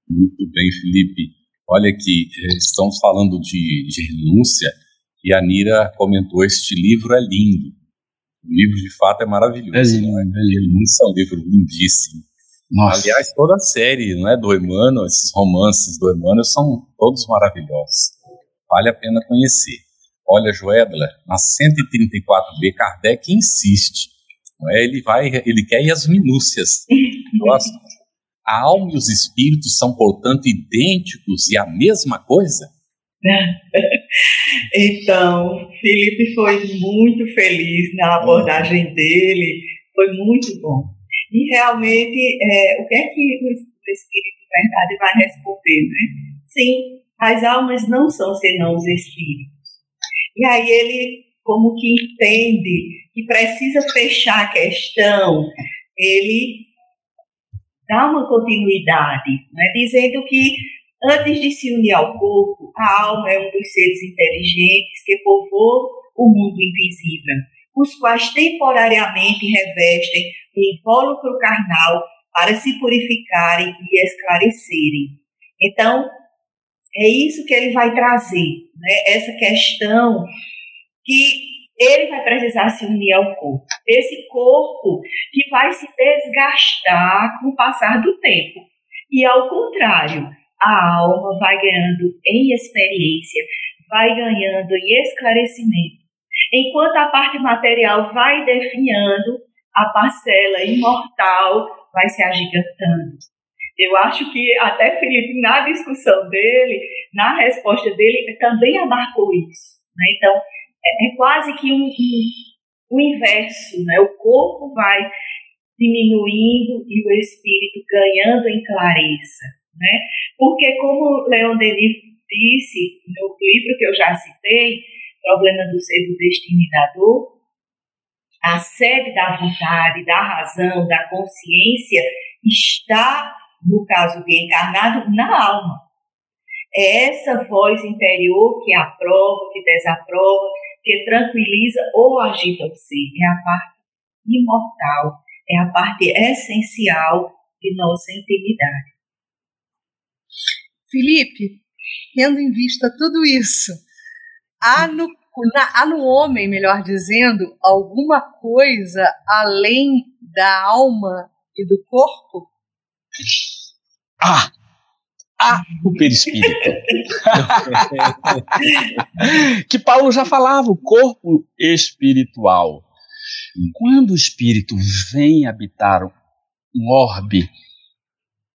Muito bem, Felipe. Olha aqui, eh, estamos falando de, de renúncia e a Nira comentou: este livro é lindo. O livro, de fato, é maravilhoso. É lindo, né? é lindo. é um livro lindíssimo. Nossa. Aliás, toda a série não é, do Emmanuel, esses romances do Emmanuel são todos maravilhosos. Vale a pena conhecer. Olha, Joedler, na 134b, Kardec insiste. É? Ele vai, ele quer ir às minúcias. Nossa, a alma e os espíritos são, portanto, idênticos e a mesma coisa? Então, Felipe foi muito feliz na abordagem dele, foi muito bom. E realmente, é, o que é que o Espírito Verdade vai responder, né? Sim, as almas não são senão os espíritos. E aí ele, como que entende que precisa fechar a questão, ele dá uma continuidade, né? dizendo que Antes de se unir ao corpo, a alma é um dos seres inteligentes que povoam o mundo invisível, os quais temporariamente revestem o invólucro carnal para se purificarem e esclarecerem. Então, é isso que ele vai trazer, né? essa questão que ele vai precisar se unir ao corpo. Esse corpo que vai se desgastar com o passar do tempo. E ao contrário, a alma vai ganhando em experiência, vai ganhando em esclarecimento. Enquanto a parte material vai definhando, a parcela imortal vai se agigantando. Eu acho que até Felipe, na discussão dele, na resposta dele, também abarcou isso. Né? Então, é, é, quase que um, um, o inverso, né? O corpo vai diminuindo e o espírito ganhando em clareza, né? Porque como Leon Denis disse no livro que eu já citei, Problema do Ser do Destino e da Dor, a sede da vontade, da razão, da consciência está, no caso do encarnado, na alma. É essa voz interior que aprova, que desaprova, que tranquiliza ou agita o ser. É a parte imortal, é a parte essencial de nossa intimidade. Felipe, tendo em vista tudo isso, há no, na, há no homem, melhor dizendo, alguma coisa além da alma e do corpo? Ah! Ah, o perispírito. que Paulo já falava, o corpo espiritual. Quando o espírito vem habitar um orbe,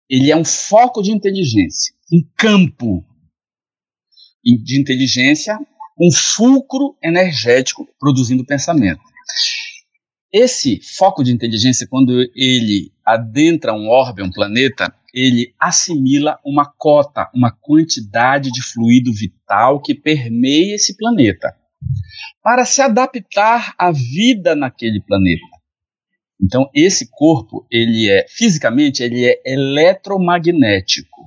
ele é um foco de inteligência, um campo de inteligência, um fulcro energético produzindo pensamento. Esse foco de inteligência, quando ele adentra um orbe, um planeta, ele assimila uma cota, uma quantidade de fluido vital que permeia esse planeta, para se adaptar à vida naquele planeta. Então, esse corpo, ele é fisicamente, ele é eletromagnético,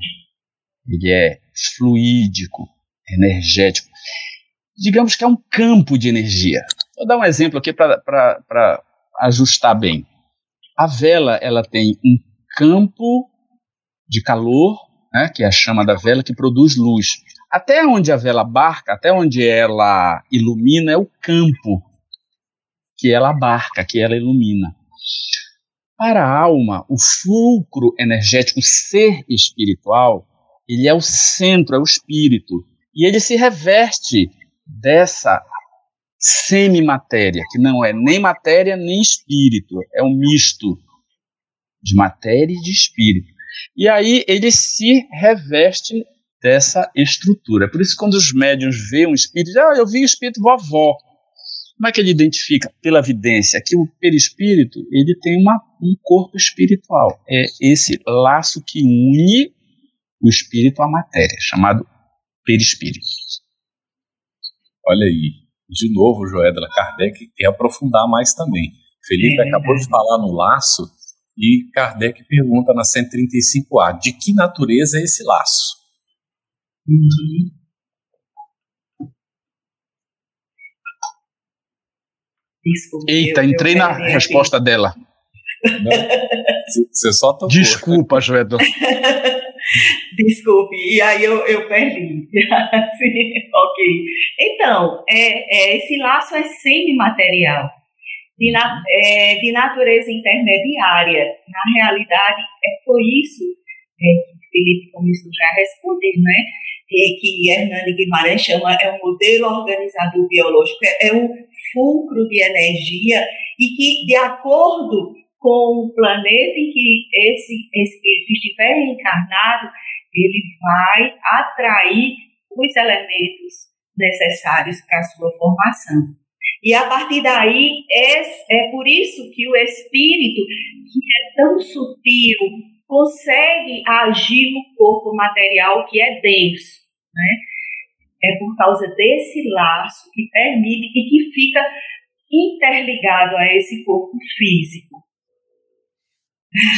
ele é fluídico, energético. Digamos que é um campo de energia. Vou dar um exemplo aqui para ajustar bem. A vela, ela tem um campo de calor, né, que é a chama da vela, que produz luz. Até onde a vela abarca, até onde ela ilumina, é o campo que ela abarca, que ela ilumina. Para a alma, o fulcro energético, o ser espiritual, ele é o centro, é o espírito. E ele se reveste dessa semimatéria, que não é nem matéria nem espírito, é um misto de matéria e de espírito. E aí ele se reveste dessa estrutura. Por isso, quando os médiums veem um espírito, ah, eu vi o espírito vovó. Como é que ele identifica? Pela evidência que o perispírito ele tem uma, um corpo espiritual. É esse laço que une o espírito à matéria, chamado perispírito. Olha aí, de novo, Joédela Kardec quer aprofundar mais também. Felipe é, acabou de falar no laço e Kardec pergunta na 135A: de que natureza é esse laço? Uhum. Desculpa, Eita, entrei na resposta dela. Você só tocou. Desculpa, Joedor. Desculpe, e aí eu, eu perdi. Sim, ok. Então, é, é, esse laço é semimaterial de, na, é, de natureza intermediária. Na realidade, é, foi isso é, que Felipe começou já a responder, né? E que Hernani Guimarães chama é um modelo organizador biológico, é, é um fulcro de energia e que, de acordo com o planeta em que esse espírito estiver encarnado, ele vai atrair os elementos necessários para a sua formação. E a partir daí, é, é por isso que o espírito, que é tão sutil, consegue agir no corpo material que é denso. Né? É por causa desse laço que permite e que fica interligado a esse corpo físico.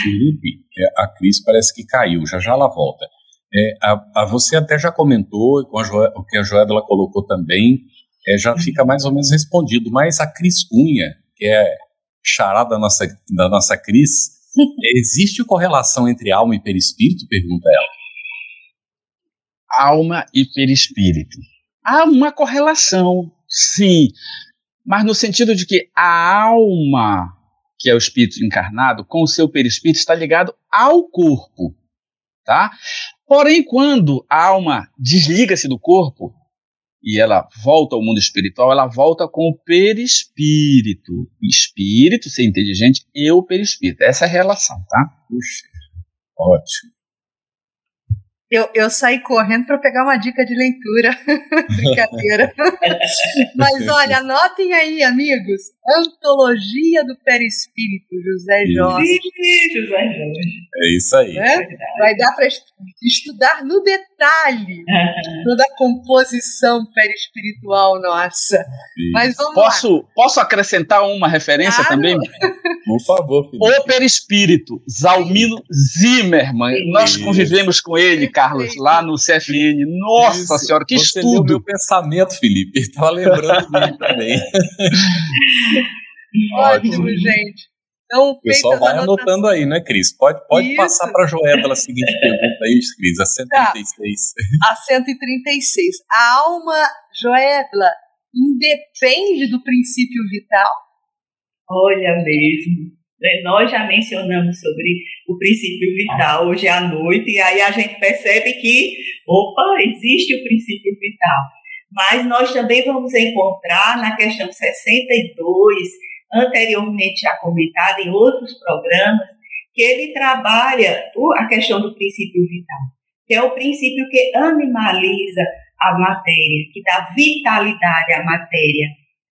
Felipe, é, a Cris parece que caiu, já já ela volta. É, a, a, você até já comentou, com a jo, o que a Joela colocou também, é, já fica mais ou menos respondido. Mas a Cris Cunha, que é charada da nossa, da nossa Cris, existe correlação entre alma e perispírito? Pergunta ela. Alma e perispírito. Há uma correlação, sim, mas no sentido de que a alma, que é o espírito encarnado, com o seu perispírito está ligado ao corpo, tá? Porém, quando a alma desliga-se do corpo, e ela volta ao mundo espiritual, ela volta com o perispírito. Espírito, ser inteligente, e o perispírito. Essa é a relação, tá? Puxa, ótimo. Eu, eu saí correndo para pegar uma dica de leitura. Brincadeira. Mas olha, anotem aí, amigos. Antologia do Perispírito, José Jorge. José Jorge. É isso aí. Né? Vai dar para estudar no detalhe toda a composição perispiritual nossa. Isso. Mas vamos posso, lá. Posso acrescentar uma referência claro. também? Por favor. Felipe. O perispírito, Zalmino Zimmermann. Nós convivemos com ele, Carlos, lá no CFN. Nossa Isso. Senhora, que Você estudo! meu pensamento, Felipe. Estava lembrando dele também. Ótimo, gente. Então, o pessoal vai anotando aí, né, Cris? Pode, pode passar para a Joela a seguinte pergunta aí, Cris, a 136. Tá. A 136. A alma, Joela, independe do princípio vital? Olha mesmo. Né, nós já mencionamos sobre o princípio vital hoje à noite, e aí a gente percebe que, opa, existe o princípio vital. Mas nós também vamos encontrar na questão 62, anteriormente já comentada em outros programas, que ele trabalha a questão do princípio vital, que é o princípio que animaliza a matéria, que dá vitalidade à matéria.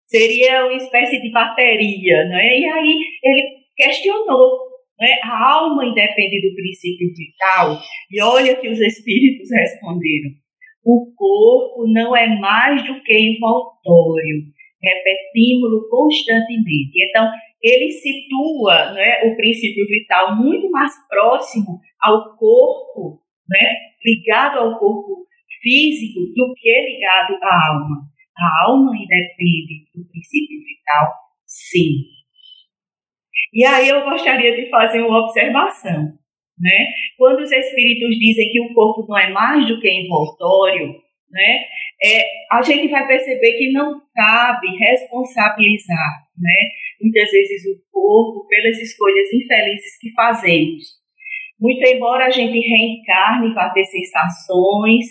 Seria uma espécie de bateria, não é? E aí ele questionou, né? A alma independe do princípio vital. E olha que os espíritos responderam: o corpo não é mais do que envoltório, repetimos-lo constantemente. Então, ele situa né, o princípio vital muito mais próximo ao corpo, né, ligado ao corpo físico, do que ligado à alma. A alma independe do princípio vital, sim. E aí eu gostaria de fazer uma observação. Né? Quando os espíritos dizem que o corpo não é mais do que envoltório, né? É, a gente vai perceber que não cabe responsabilizar, né? Muitas vezes o corpo pelas escolhas infelizes que fazemos. Muito embora a gente reencarne vá ter sensações,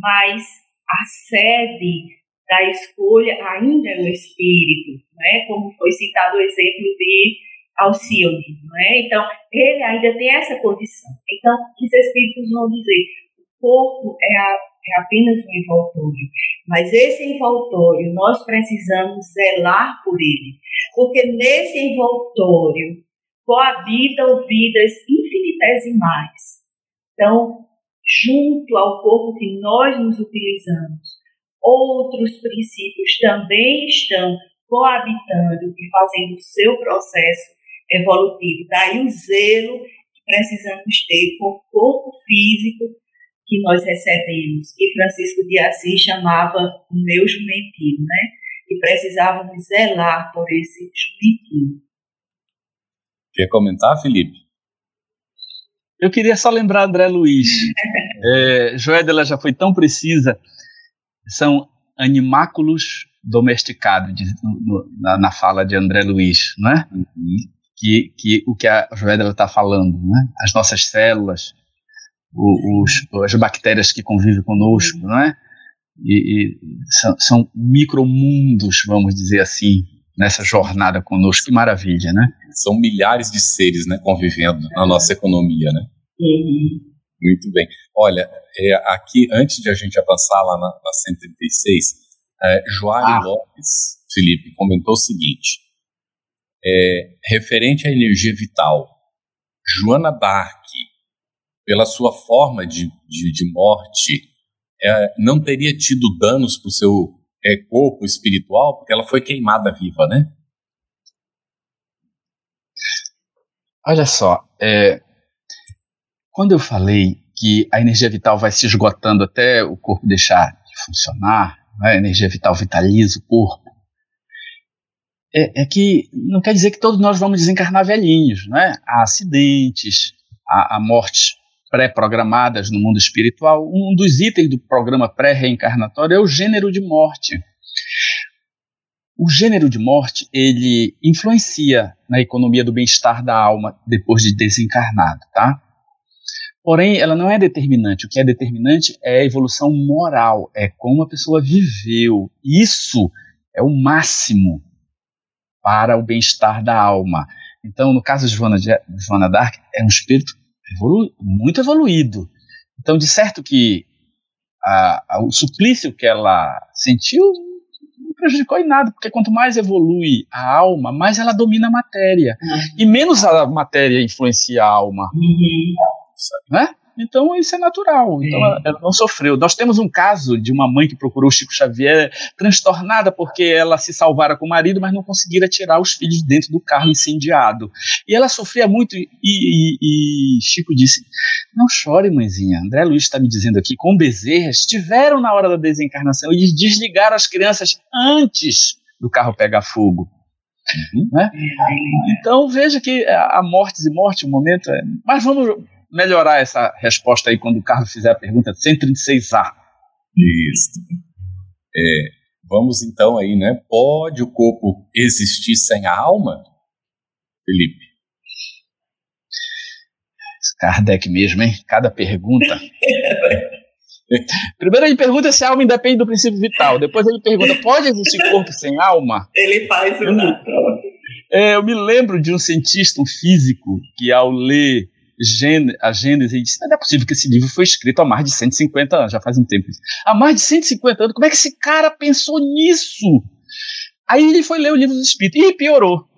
mas a sede da escolha ainda é o espírito, né? Como foi citado o exemplo de Alcione, né? Então, ele ainda tem essa condição. Então, os espíritos vão dizer, o corpo é a é apenas um envoltório. Mas esse envoltório, nós precisamos zelar por ele, porque nesse envoltório coabitam vidas infinitesimais. Então, junto ao corpo que nós nos utilizamos, outros princípios também estão coabitando e fazendo o seu processo evolutivo. Daí o zelo que precisamos ter com o corpo físico que nós recebemos, que Francisco de Assis chamava o meu jumentinho, né? E precisávamos zelar por esse jumentinho. Quer comentar, Felipe? Eu queria só lembrar André Luiz. é, Joédela já foi tão precisa. São animáculos domesticados de, no, na, na, fala de André Luiz, né? Uhum. Que, que o que a Joédela está falando, né? As nossas células, os, as bactérias que convivem conosco, não é? E, e são, são micromundos, vamos dizer assim, nessa jornada conosco. Que maravilha, né? São milhares de seres, né, convivendo na nossa economia, né? Uhum. Muito bem. Olha, é, aqui, antes de a gente avançar lá na, na 136, é, Joari ah. Lopes, Felipe, comentou o seguinte, é, referente à energia vital, Joana Dark pela sua forma de, de, de morte, é, não teria tido danos para o seu é, corpo espiritual, porque ela foi queimada viva, né? Olha só, é, quando eu falei que a energia vital vai se esgotando até o corpo deixar de funcionar, né, a energia vital vitaliza o corpo, é, é, que não quer dizer que todos nós vamos desencarnar velhinhos, né? Há acidentes, há, há mortes pré-programadas no mundo espiritual, um dos itens do programa pré-reencarnatório é o gênero de morte. O gênero de morte, ele influencia na economia do bem-estar da alma depois de desencarnado, tá? Porém, ela não é determinante. O que é determinante é a evolução moral, é como a pessoa viveu. Isso é o máximo para o bem-estar da alma. Então, no caso de Joana, de Joana Dark, é um espírito evolu muito evoluído. Então, de certo que a, a, o suplício que ela sentiu não prejudicou em nada, porque quanto mais evolui a alma, mais ela domina a matéria. Uhum. E menos a matéria influencia a alma. Uhum. Né? Então isso é natural. Então ela, ela, não sofreu. Nós temos um caso de uma mãe que procurou o Chico Xavier transtornada porque ela se salvara com o marido, mas não conseguira tirar os filhos dentro do carro incendiado. E ela sofria muito e, e, e Chico disse: Não chore, mãezinha. André Luiz está me dizendo aqui, com Bezerra, estiveram na hora da desencarnação e desligaram as crianças antes do carro pegar fogo. Uhum. Né? Então veja que a mortes e morte, o momento é. Mas vamos melhorar essa resposta aí quando o Carlos fizer a pergunta 136A. Isso. É, vamos então aí, né? Pode o corpo existir sem a alma? Felipe. Kardec mesmo, hein? Cada pergunta. Primeiro ele pergunta se a alma independe do princípio vital. Depois ele pergunta: pode existir corpo sem alma? Ele faz o é, eu me lembro de um cientista, um físico, que ao ler a Gênesis e disse: não é possível que esse livro foi escrito há mais de 150 anos, já faz um tempo. Há mais de 150 anos, como é que esse cara pensou nisso? Aí ele foi ler o livro dos Espíritos e piorou.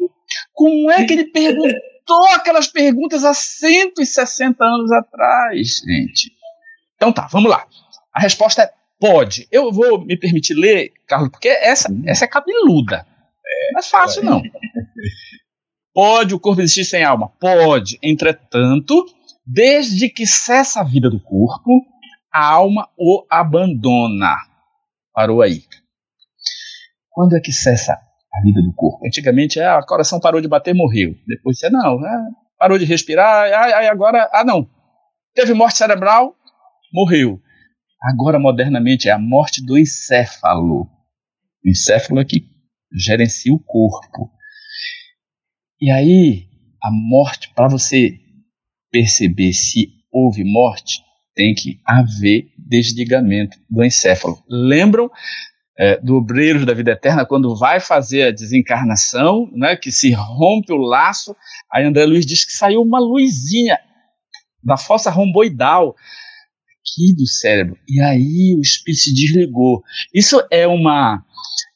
Como é que ele perguntou aquelas perguntas há 160 anos atrás, gente? Então tá, vamos lá. A resposta é pode. Eu vou me permitir ler, Carlos, porque essa, essa é cabeluda. É, não é fácil, não. Pode o corpo existir sem alma? Pode. Entretanto, desde que cessa a vida do corpo, a alma o abandona. Parou aí. Quando é que cessa a vida do corpo? Antigamente, ah, o coração parou de bater, morreu. Depois você, não, ah, parou de respirar, ah, agora, ah, não. Teve morte cerebral, morreu. Agora, modernamente, é a morte do encéfalo. O encéfalo é que gerencia o corpo. E aí, a morte, para você perceber se houve morte, tem que haver desligamento do encéfalo. Lembram é, do Obreiros da Vida Eterna, quando vai fazer a desencarnação, né, que se rompe o laço, aí André Luiz diz que saiu uma luzinha da fossa romboidal aqui do cérebro, e aí o espírito se desligou. Isso é uma,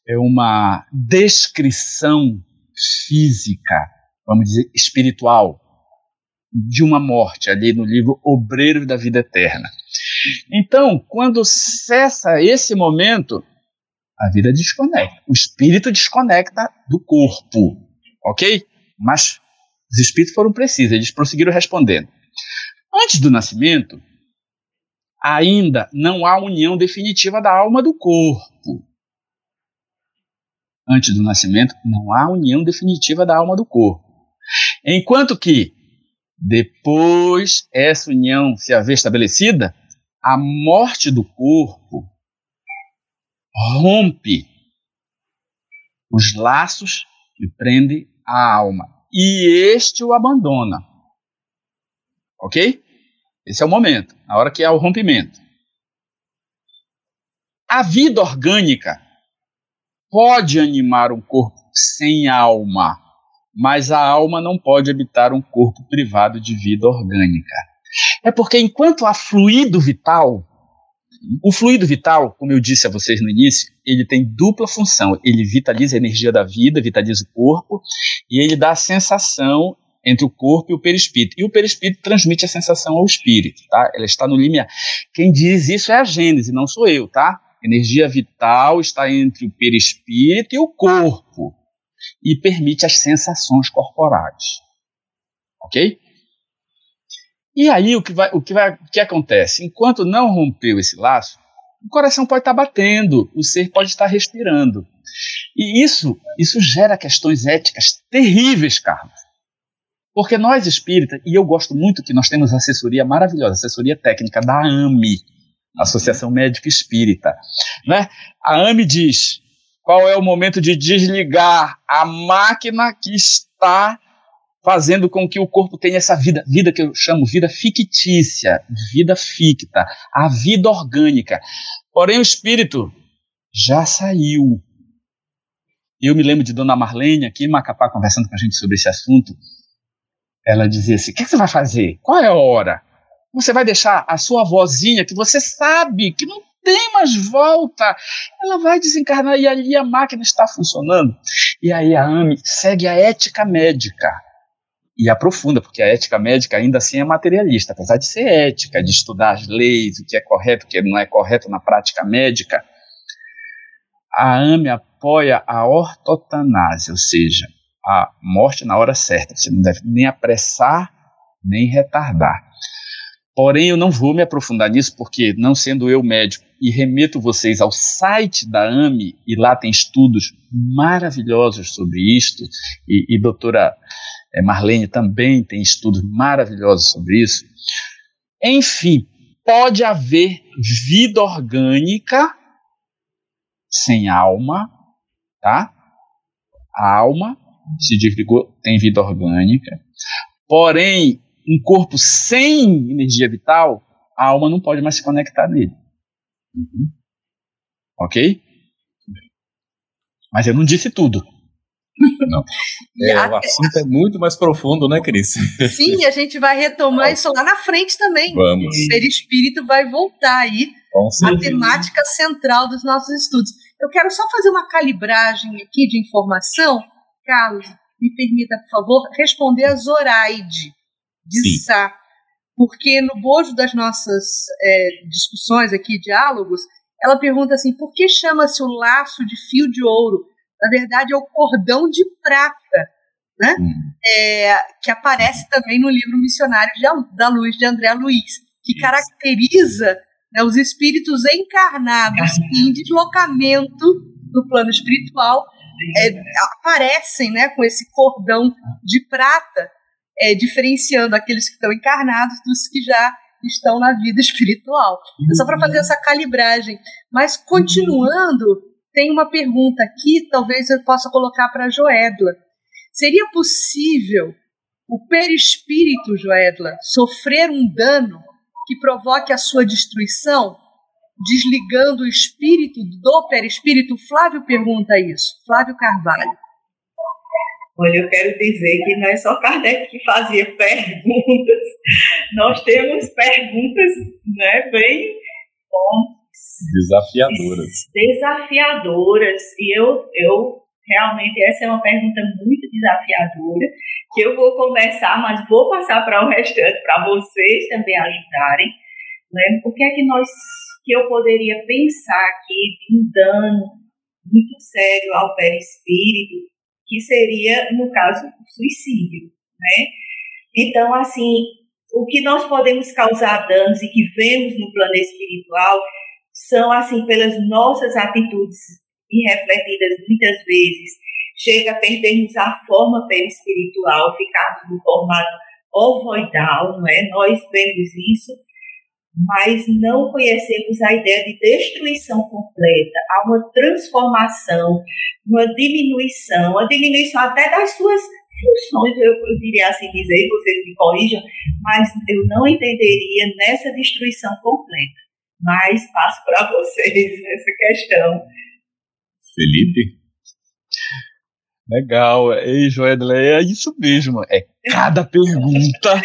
é uma descrição física vamos dizer, espiritual de uma morte, ali no livro Obreiros da Vida Eterna. Então, quando cessa esse momento, a vida desconecta. O espírito desconecta do corpo, ok? Mas os espíritos foram precisos, eles prosseguiram respondendo. Antes do nascimento, ainda não há união definitiva da alma do corpo. Antes do nascimento, não há união definitiva da alma do corpo. Enquanto que, depois essa união se haver estabelecida, a morte do corpo rompe os laços que prendem a alma e este o abandona. Ok? Esse é o momento, a hora que há o rompimento. A vida orgânica pode animar um corpo sem alma mas a alma não pode habitar um corpo privado de vida orgânica. É porque enquanto há fluido vital, o fluido vital, como eu disse a vocês no início, ele tem dupla função. Ele vitaliza a energia da vida, vitaliza o corpo, e ele dá a sensação entre o corpo e o perispírito. E o perispírito transmite a sensação ao espírito, tá? Ela está no limiar. Quem diz isso é a Gênese, não sou eu, tá? Energia vital está entre o perispírito e o corpo e permite as sensações corporais. Ok? E aí o que, vai, o que, vai, o que acontece? Enquanto não rompeu esse laço, o coração pode estar batendo, o ser pode estar respirando. E isso, isso gera questões éticas terríveis, Carlos. Porque nós espíritas, e eu gosto muito que nós temos assessoria maravilhosa, assessoria técnica da AME, Associação Médica Espírita. Né? A AME diz: qual é o momento de desligar a máquina que está fazendo com que o corpo tenha essa vida, vida que eu chamo vida fictícia, vida ficta, a vida orgânica. Porém, o espírito já saiu. Eu me lembro de Dona Marlene aqui em Macapá conversando com a gente sobre esse assunto. Ela dizia assim: O que, que você vai fazer? Qual é a hora? Você vai deixar a sua vozinha, que você sabe que não tem mais volta, ela vai desencarnar e ali a máquina está funcionando. E aí a AME segue a ética médica e aprofunda, porque a ética médica ainda assim é materialista, apesar de ser ética, de estudar as leis, o que é correto, o que não é correto na prática médica. A AME apoia a ortotanásia, ou seja, a morte na hora certa. Você não deve nem apressar, nem retardar. Porém, eu não vou me aprofundar nisso, porque, não sendo eu médico, e remeto vocês ao site da AME, e lá tem estudos maravilhosos sobre isto, e, e doutora é, Marlene também tem estudos maravilhosos sobre isso. Enfim, pode haver vida orgânica sem alma, tá? A alma se desligou, tem vida orgânica. Porém, um corpo sem energia vital, a alma não pode mais se conectar nele. Uhum. Ok? Mas eu não disse tudo. Não. É, o assunto é muito mais profundo, né, Cris? Sim, a gente vai retomar isso lá na frente também. Vamos. O perispírito vai voltar aí a temática central dos nossos estudos. Eu quero só fazer uma calibragem aqui de informação. Carlos, me permita, por favor, responder a Zoraide Sim. Sá. Porque no bojo das nossas é, discussões aqui, diálogos, ela pergunta assim: por que chama-se o laço de fio de ouro? Na verdade, é o cordão de prata, né? Hum. É, que aparece também no livro Missionário de, da Luz, de André Luiz, que caracteriza né, os espíritos encarnados em deslocamento no plano espiritual é, aparecem né, com esse cordão de prata, é, diferenciando aqueles que estão encarnados dos que já estão na vida espiritual. É só para fazer essa calibragem. Mas continuando, tem uma pergunta aqui, talvez eu possa colocar para a Joedla. Seria possível o perispírito, Joedla, sofrer um dano que provoque a sua destruição, desligando o espírito do perispírito? Flávio pergunta isso. Flávio Carvalho. Olha, eu quero dizer que não é só Kardec que fazia perguntas, nós temos perguntas né, bem desafiadoras. Desafiadoras, e eu, eu realmente essa é uma pergunta muito desafiadora, que eu vou começar, mas vou passar para o restante, para vocês também ajudarem. Né? O que é que nós que eu poderia pensar aqui de um dano muito sério ao perispírito, que seria, no caso, o suicídio, né? Então, assim, o que nós podemos causar danos e que vemos no plano espiritual são, assim, pelas nossas atitudes irrefletidas muitas vezes, chega a perdermos a forma perispiritual, ficarmos no formato ovoidal, não é? Nós vemos isso, mas não conhecemos a ideia de destruição completa. Há uma transformação, uma diminuição, uma diminuição até das suas funções, eu, eu diria assim dizer, vocês me corrijam, mas eu não entenderia nessa destruição completa. Mas passo para vocês essa questão. Felipe? Legal, ei Joedle, é isso mesmo, é cada pergunta.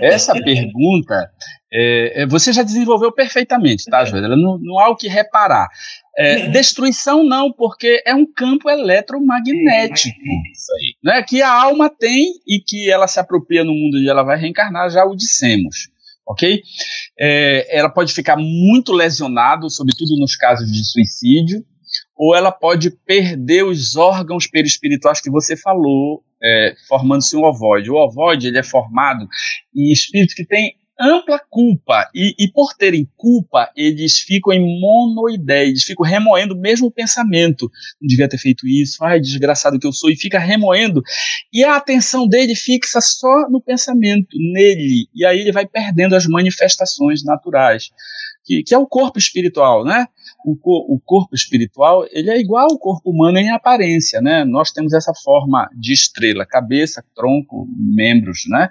Essa pergunta é, é, você já desenvolveu perfeitamente, tá, Joedle? Não, não há o que reparar. É, destruição não, porque é um campo eletromagnético né, que a alma tem e que ela se apropria no mundo onde ela vai reencarnar, já o dissemos. Ok? É, ela pode ficar muito lesionado, sobretudo nos casos de suicídio, ou ela pode perder os órgãos perispirituais que você falou, é, formando-se um ovoide. O ovoide ele é formado em espíritos que têm ampla culpa, e, e, por terem culpa, eles ficam em monoideia, eles ficam remoendo o mesmo pensamento. Não devia ter feito isso, ai, desgraçado que eu sou, e fica remoendo, e a atenção dele fixa só no pensamento, nele, e aí ele vai perdendo as manifestações naturais que, que é o corpo espiritual, né? O, o, corpo espiritual ele é igual ao corpo humano em aparência, né? Nós temos essa forma de estrela, cabeça, tronco, membros, né?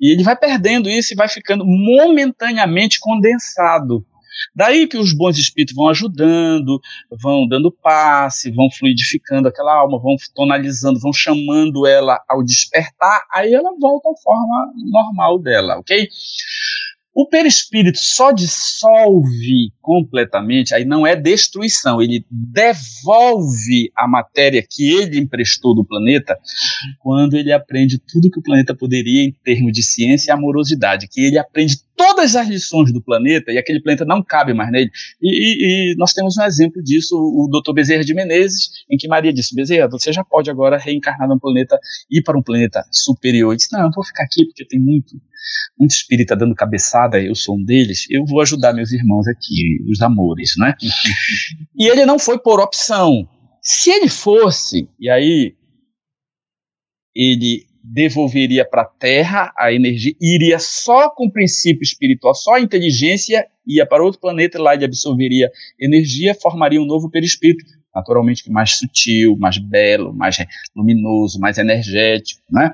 E ele vai perdendo isso e vai ficando momentaneamente condensado. Daí que os bons espíritos vão ajudando, vão dando passe, vão fluidificando aquela alma, vão tonalizando, vão chamando ela ao despertar, aí ela volta à forma normal dela, ok? O perispírito só dissolve completamente, aí não é destruição, ele devolve a matéria que ele emprestou do planeta quando ele aprende tudo que o planeta poderia em termos de ciência e amorosidade, que ele aprende todas as lições do planeta e aquele planeta não cabe mais nele. E, e, e nós temos um exemplo disso, o Dr. Bezerra de Menezes, em que Maria disse: Bezerra, você já pode agora reencarnar num planeta, ir para um planeta superior. Ele disse: Não, eu vou ficar aqui porque tem muito muito espírita dando cabeçada, eu sou um deles, eu vou ajudar meus irmãos aqui, os amores, né? e ele não foi por opção. Se ele fosse, e aí ele devolveria para a Terra a energia, iria só com o princípio espiritual, só a inteligência, ia para outro planeta, lá ele absorveria energia, formaria um novo perispírito, naturalmente mais sutil, mais belo, mais luminoso, mais energético, né?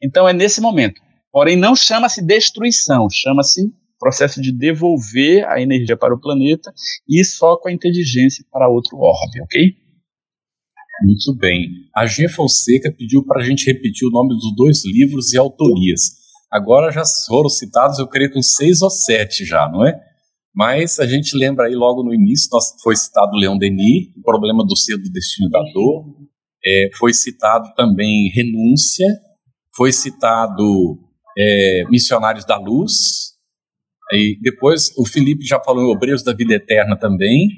Então é nesse momento. Porém, não chama-se destruição, chama-se processo de devolver a energia para o planeta e só com a inteligência para outro orbe, ok? Muito bem. A G Fonseca pediu para a gente repetir o nome dos dois livros e autorias. Agora já foram citados, eu creio, com seis ou sete já, não é? Mas a gente lembra aí logo no início, nós, foi citado Leão Denis, o problema do ser do destino da dor. É, foi citado também Renúncia. Foi citado é, Missionários da Luz. E depois o Felipe já falou em Obreiros da Vida Eterna também.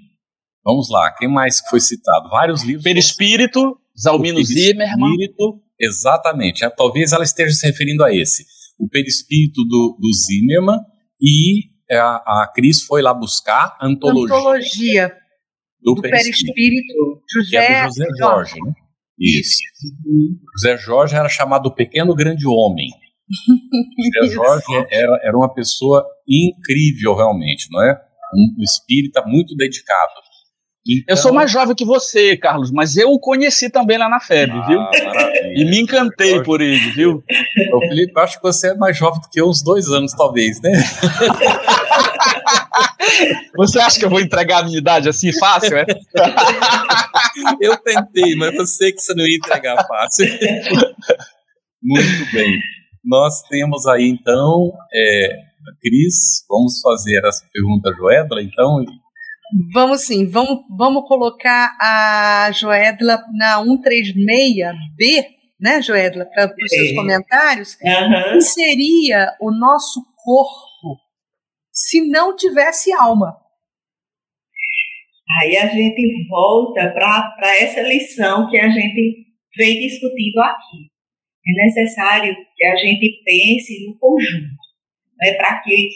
Vamos lá, quem mais foi citado? Vários livros. Perispírito, Zalmino Zimmermann. Exatamente, é, talvez ela esteja se referindo a esse. O Perispírito do, do Zimmermann e é, a, a Cris foi lá buscar antologia. Antologia do, do Perispírito, perispírito José, que é do José Jorge, Jorge né? Isso. Uhum. José Jorge era chamado o Pequeno Grande Homem. Jorge era, era uma pessoa incrível, realmente, não é? Um espírita muito dedicado. Então... Eu sou mais jovem que você, Carlos, mas eu o conheci também lá na FEB, ah, viu? Maravilha. E me encantei por ele, viu? Ô, Felipe, eu acho que você é mais jovem do que eu, uns dois anos, talvez, né? Você acha que eu vou entregar a minha idade assim fácil, é? eu tentei, mas eu sei que você não ia entregar fácil. Muito bem. Nós temos aí, então, é, Cris, vamos fazer as perguntas Joedla, então? Vamos sim, vamos, vamos colocar a Joedla na 136B, né, Joedla, para os seus é. comentários. Uhum. Que seria o nosso corpo se não tivesse alma? Aí a gente volta para essa lição que a gente vem discutindo aqui é necessário que a gente pense no conjunto, né, para que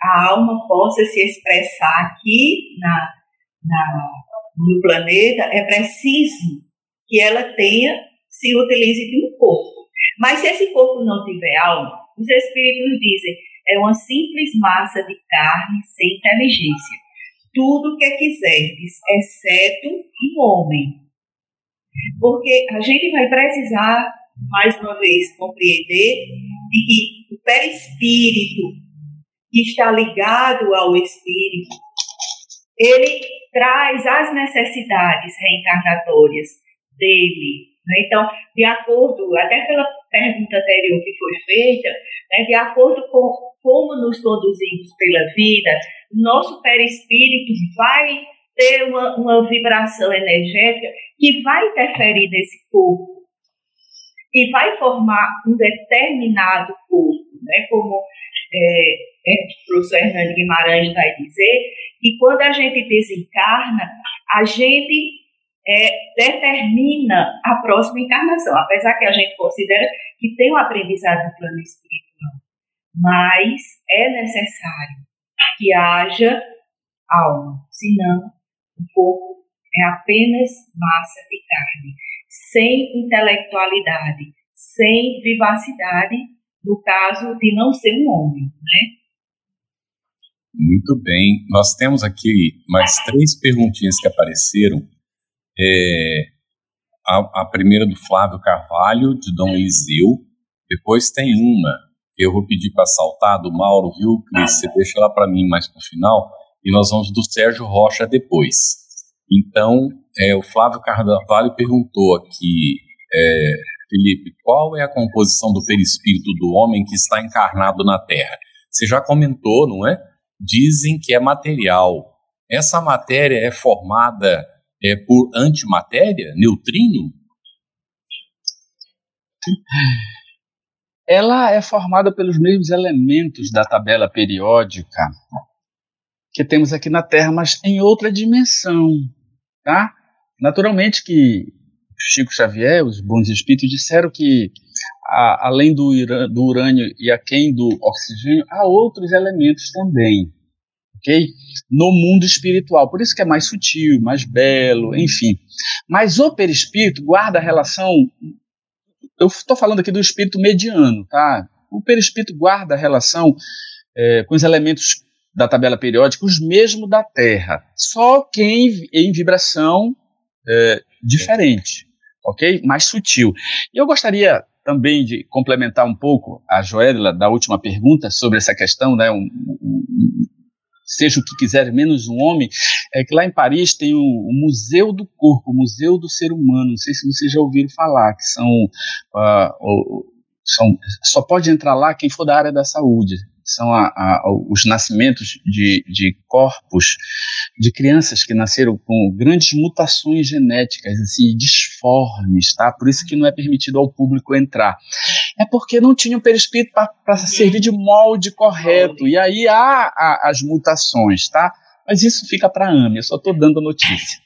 a alma possa se expressar aqui na, na, no planeta, é preciso que ela tenha, se utilize de um corpo. Mas se esse corpo não tiver alma, os espíritos dizem, é uma simples massa de carne sem inteligência. Tudo que quiserdes, exceto um homem. Porque a gente vai precisar mais uma vez, compreender de que o perispírito que está ligado ao espírito, ele traz as necessidades reencarnatórias dele. Né? Então, de acordo, até pela pergunta anterior que foi feita, né, de acordo com como nos conduzimos pela vida, nosso perispírito vai ter uma, uma vibração energética que vai interferir nesse corpo e vai formar um determinado corpo, né? como é, é, o professor Hernando Guimarães vai dizer, que quando a gente desencarna, a gente é, determina a próxima encarnação, apesar que a gente considera que tem um aprendizado no plano espiritual, mas é necessário que haja alma, senão o corpo é apenas massa de carne sem intelectualidade, sem vivacidade, no caso de não ser um homem, né? Muito bem. Nós temos aqui mais três perguntinhas que apareceram. É, a, a, primeira do Flávio Carvalho, de Dom Eliseu. Depois tem uma que eu vou pedir para saltar, do Mauro, viu, Cris? Você deixa lá para mim mais para o final. E nós vamos do Sérgio Rocha depois. Então, é, o Flávio Carvalho perguntou aqui, é, Felipe, qual é a composição do perispírito do homem que está encarnado na Terra? Você já comentou, não é? Dizem que é material. Essa matéria é formada é, por antimatéria, neutrino? Ela é formada pelos mesmos elementos da tabela periódica que temos aqui na Terra, mas em outra dimensão, tá? Naturalmente que Chico Xavier, os bons espíritos disseram que a, além do, do urânio e aquém do oxigênio, há outros elementos também, ok? No mundo espiritual, por isso que é mais sutil, mais belo, enfim. Mas o perispírito guarda a relação eu estou falando aqui do espírito mediano, tá? O perispírito guarda a relação é, com os elementos da tabela periódica, os mesmos da Terra, só que em, em vibração é, diferente, ok? Mais sutil. E eu gostaria também de complementar um pouco a Joela da última pergunta sobre essa questão, né? Um, um, seja o que quiser, menos um homem, é que lá em Paris tem o, o, Museu do Corpo, o Museu do Ser Humano. Não sei se vocês já ouviram falar, que são, uh, o, são só pode entrar lá quem for da área da saúde são a, a, os nascimentos de, de, corpos de crianças que nasceram com grandes mutações genéticas, assim, disformes, tá? Por isso que não é permitido ao público entrar. É porque não tinham perispírito para servir de molde correto, e aí há, há as mutações, tá? Mas isso fica para a AME, eu só estou dando notícia.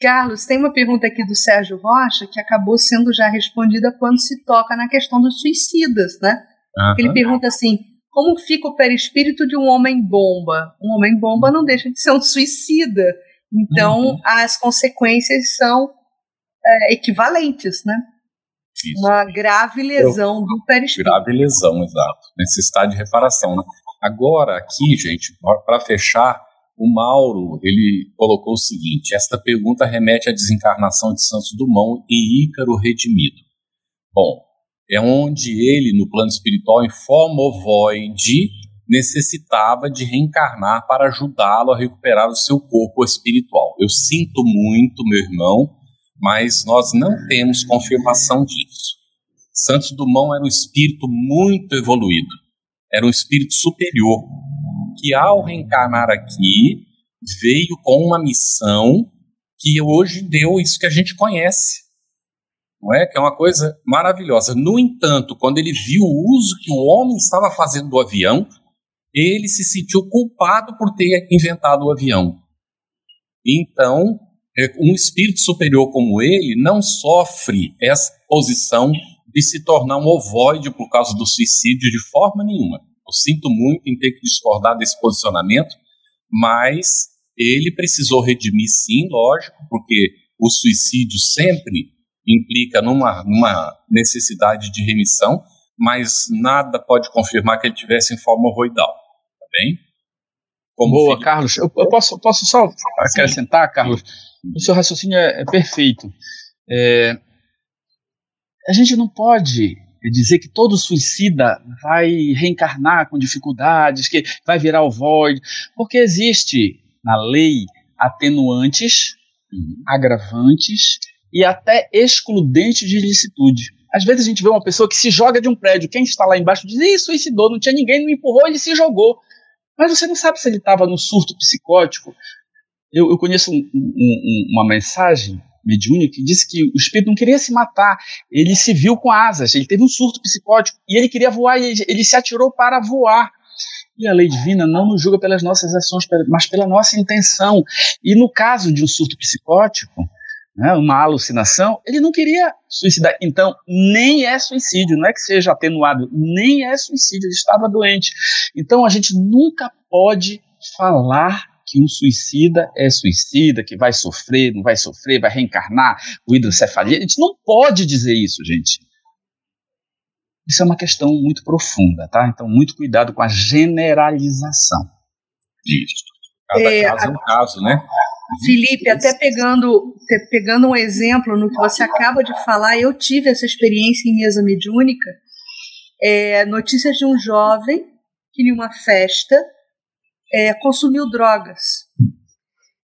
Carlos, tem uma pergunta aqui do Sérgio Rocha que acabou sendo já respondida quando se toca na questão dos suicidas, né? Uhum. Ele pergunta assim: como fica o perispírito de um homem-bomba? Um homem-bomba não deixa de ser um suicida. Então, uhum. as consequências são é, equivalentes, né? Isso. Uma grave lesão Eu, do perispírito. Grave lesão, exato. Necessidade de reparação. Né? Agora, aqui, gente, para fechar, o Mauro ele colocou o seguinte: esta pergunta remete à desencarnação de Santos Dumont em Ícaro Redimido. Bom, é onde ele, no plano espiritual, em forma ovoide, necessitava de reencarnar para ajudá-lo a recuperar o seu corpo espiritual. Eu sinto muito, meu irmão, mas nós não temos confirmação disso. Santos Dumont era um espírito muito evoluído, era um espírito superior, que ao reencarnar aqui, veio com uma missão que hoje deu isso que a gente conhece não é? Que é uma coisa maravilhosa. No entanto, quando ele viu o uso que o homem estava fazendo do avião, ele se sentiu culpado por ter inventado o avião. Então, é, um espírito superior como ele não sofre essa posição de se tornar um ovoide por causa do suicídio de forma nenhuma. Eu sinto muito em ter que discordar desse posicionamento, mas ele precisou redimir sim, lógico, porque o suicídio sempre implica numa, numa necessidade de remissão, mas nada pode confirmar que ele tivesse em forma ovoidal, tá bem? Como Boa, filho... Carlos. Eu, eu, posso, posso só acrescentar, Sim. Carlos? O seu raciocínio é, é perfeito. É, a gente não pode dizer que todo suicida vai reencarnar com dificuldades, que vai virar o void, porque existe na lei atenuantes, agravantes e até excludente de ilicitude. Às vezes a gente vê uma pessoa que se joga de um prédio, quem está lá embaixo diz, ih, suicidou, não tinha ninguém, não empurrou, ele se jogou. Mas você não sabe se ele estava no surto psicótico. Eu, eu conheço um, um, uma mensagem mediúnica que disse que o espírito não queria se matar, ele se viu com asas, ele teve um surto psicótico e ele queria voar e ele, ele se atirou para voar. E a lei divina não nos julga pelas nossas ações, mas pela nossa intenção. E no caso de um surto psicótico, né, uma alucinação, ele não queria suicidar. Então, nem é suicídio, não é que seja atenuado, nem é suicídio, ele estava doente. Então, a gente nunca pode falar que um suicida é suicida, que vai sofrer, não vai sofrer, vai reencarnar, o hidrocefalia. A gente não pode dizer isso, gente. Isso é uma questão muito profunda, tá? Então, muito cuidado com a generalização. Isso. Cada é, caso é um caso, né? Felipe, até pegando, pegando um exemplo no que você acaba de falar, eu tive essa experiência em mesa mediúnica. É, notícias de um jovem que, em uma festa, é, consumiu drogas.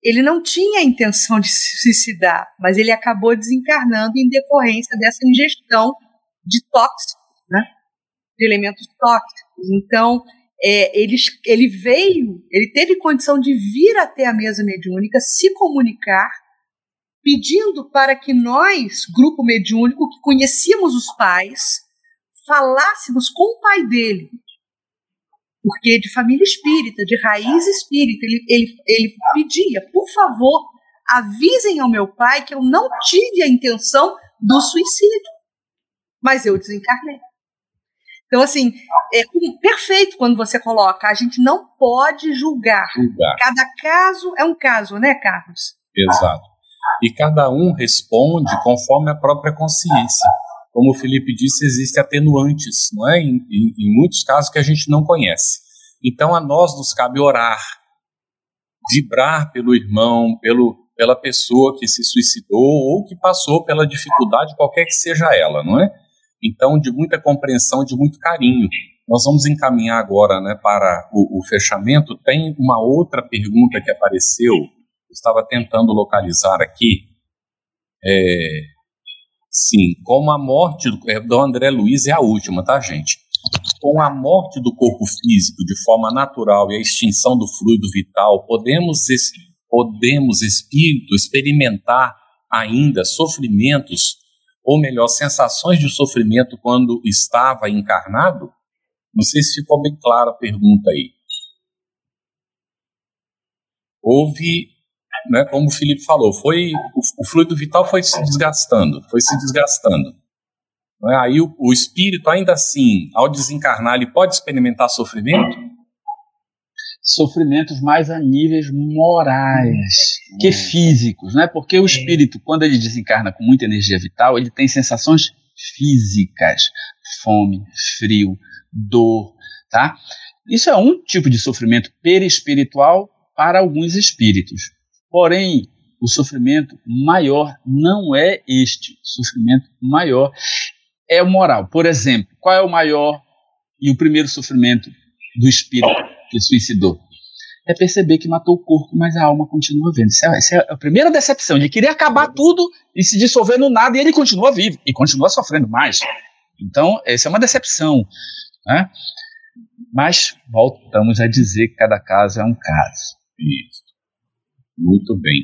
Ele não tinha a intenção de se suicidar, mas ele acabou desencarnando em decorrência dessa ingestão de tóxicos. Né? de elementos tóxicos. Então, é, ele, ele veio, ele teve condição de vir até a mesa mediúnica, se comunicar, pedindo para que nós, grupo mediúnico, que conhecíamos os pais, falássemos com o pai dele. Porque de família espírita, de raiz espírita, ele, ele, ele pedia, por favor, avisem ao meu pai que eu não tive a intenção do suicídio, mas eu desencarnei. Então, assim, é perfeito quando você coloca, a gente não pode julgar. julgar. Cada caso é um caso, né, Carlos? Exato. E cada um responde conforme a própria consciência. Como o Felipe disse, existem atenuantes, não é? Em, em, em muitos casos que a gente não conhece. Então, a nós nos cabe orar, vibrar pelo irmão, pelo, pela pessoa que se suicidou ou que passou pela dificuldade, qualquer que seja ela, não é? Então, de muita compreensão, de muito carinho. Nós vamos encaminhar agora né, para o, o fechamento. Tem uma outra pergunta que apareceu, estava tentando localizar aqui. É, sim, como a morte do, é, do André Luiz é a última, tá, gente? Com a morte do corpo físico de forma natural e a extinção do fluido vital, podemos, podemos espírito, experimentar ainda sofrimentos ou melhor, sensações de sofrimento quando estava encarnado? Não sei se ficou bem clara a pergunta aí. Houve, né, como o Felipe falou, foi o, o fluido vital foi se desgastando, foi se desgastando. É? Aí o, o espírito, ainda assim, ao desencarnar, ele pode experimentar sofrimento? sofrimentos mais a níveis morais que físicos, né? Porque o espírito, quando ele desencarna com muita energia vital, ele tem sensações físicas, fome, frio, dor, tá? Isso é um tipo de sofrimento perispiritual para alguns espíritos. Porém, o sofrimento maior não é este. O sofrimento maior é o moral. Por exemplo, qual é o maior e o primeiro sofrimento do espírito? que suicidou. É perceber que matou o corpo, mas a alma continua vendo. Essa é, essa é a primeira decepção, de querer acabar tudo e se dissolver no nada, e ele continua vivo, e continua sofrendo mais. Então, essa é uma decepção. Né? Mas voltamos a dizer que cada caso é um caso. Isso. Muito bem.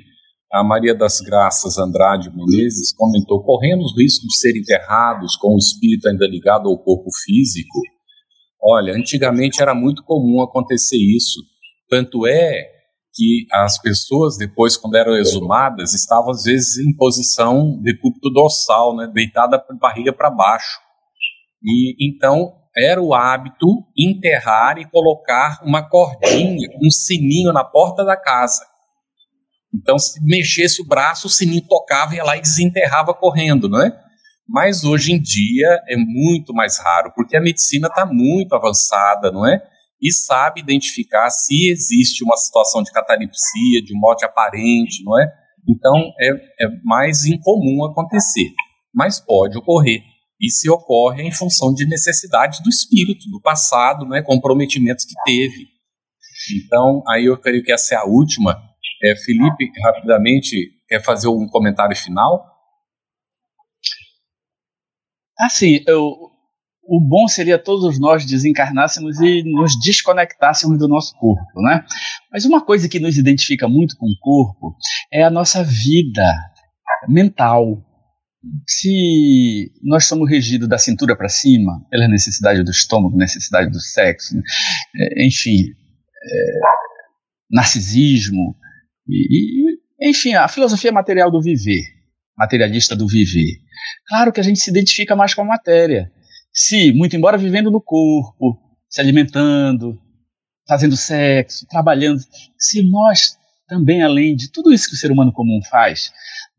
A Maria das Graças Andrade Menezes comentou: corremos risco de ser enterrados com o espírito ainda ligado ao corpo físico Olha, antigamente era muito comum acontecer isso. Tanto é que as pessoas, depois, quando eram exumadas, estavam às vezes em posição de decúbito dorsal, né, deitada com barriga para baixo. E então era o hábito enterrar e colocar uma cordinha, um sininho na porta da casa. Então, se mexesse o braço, o sininho tocava ia lá e desenterrava correndo, não é? Mas hoje em dia é muito mais raro, porque a medicina está muito avançada, não é? E sabe identificar se existe uma situação de catalepsia, de morte aparente, não é? Então é, é mais incomum acontecer, mas pode ocorrer. E se ocorre é em função de necessidades do espírito, do passado, né, comprometimentos que teve. Então, aí eu creio que essa é a última. É, Felipe, rapidamente, quer fazer um comentário final? Assim, eu, o bom seria todos nós desencarnássemos e nos desconectássemos do nosso corpo, né? Mas uma coisa que nos identifica muito com o corpo é a nossa vida mental. Se nós somos regidos da cintura para cima, pela necessidade do estômago, necessidade do sexo, né? É, enfim, é, narcisismo, e, e, enfim, a filosofia material do viver, materialista do viver. Claro que a gente se identifica mais com a matéria. Se, muito embora vivendo no corpo, se alimentando, fazendo sexo, trabalhando, se nós também, além de tudo isso que o ser humano comum faz,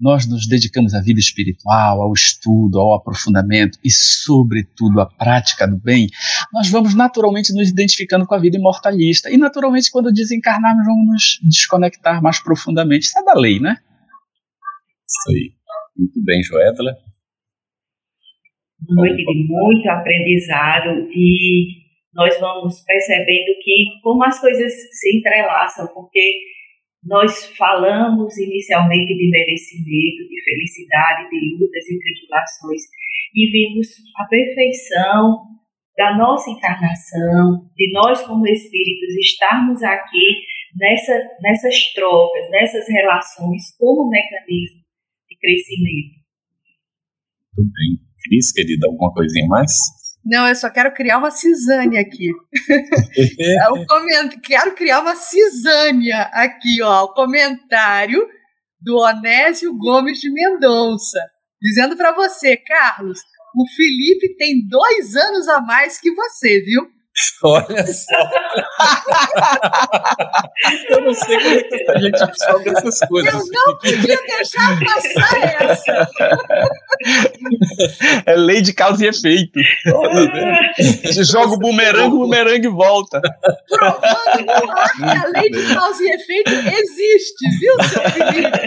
nós nos dedicamos à vida espiritual, ao estudo, ao aprofundamento e, sobretudo, à prática do bem, nós vamos naturalmente nos identificando com a vida imortalista. E, naturalmente, quando desencarnarmos, vamos nos desconectar mais profundamente. Isso é da lei, né? Isso aí. Muito bem, Joétala noite de muito aprendizado e nós vamos percebendo que como as coisas se entrelaçam, porque nós falamos inicialmente de merecimento, de felicidade, de lutas e tribulações, e vimos a perfeição da nossa encarnação, de nós como espíritos estarmos aqui nessa, nessas trocas, nessas relações como mecanismo de crescimento. Muito bem. Cris, querida, alguma coisinha mais? Não, eu só quero criar uma cisânia aqui. eu comento, quero criar uma cisânia aqui, ó. O comentário do Onésio Gomes de Mendonça, dizendo para você, Carlos, o Felipe tem dois anos a mais que você, viu? Olha só. eu não sei como é que a gente descobre essas coisas. Eu não podia deixar passar essa. É lei de causa e efeito. Você joga o bumerangue, o bumerangue volta. Provando que a lei de causa e efeito existe, viu, seu Felipe?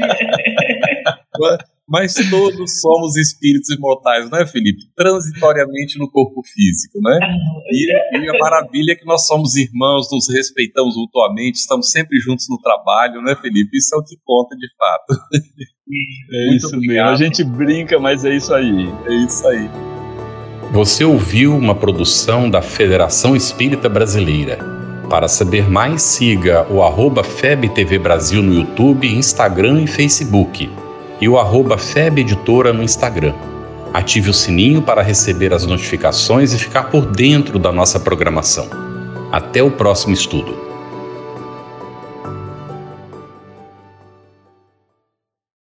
Mas todos somos espíritos imortais, não é, Felipe? Transitoriamente no corpo físico, né? E, e, a maravilha é que nós somos irmãos, nos respeitamos mutuamente, estamos sempre juntos no trabalho, né, Felipe? Isso é o que conta de fato. É Muito isso obrigado. mesmo. A gente brinca, mas é isso aí. É isso aí. Você ouviu uma produção da Federação Espírita Brasileira. Para saber mais, siga o arroba FebTV Brasil no YouTube, Instagram e Facebook e o arroba FEB Editora no Instagram. Ative o sininho para receber as notificações e ficar por dentro da nossa programação. Até o próximo estudo.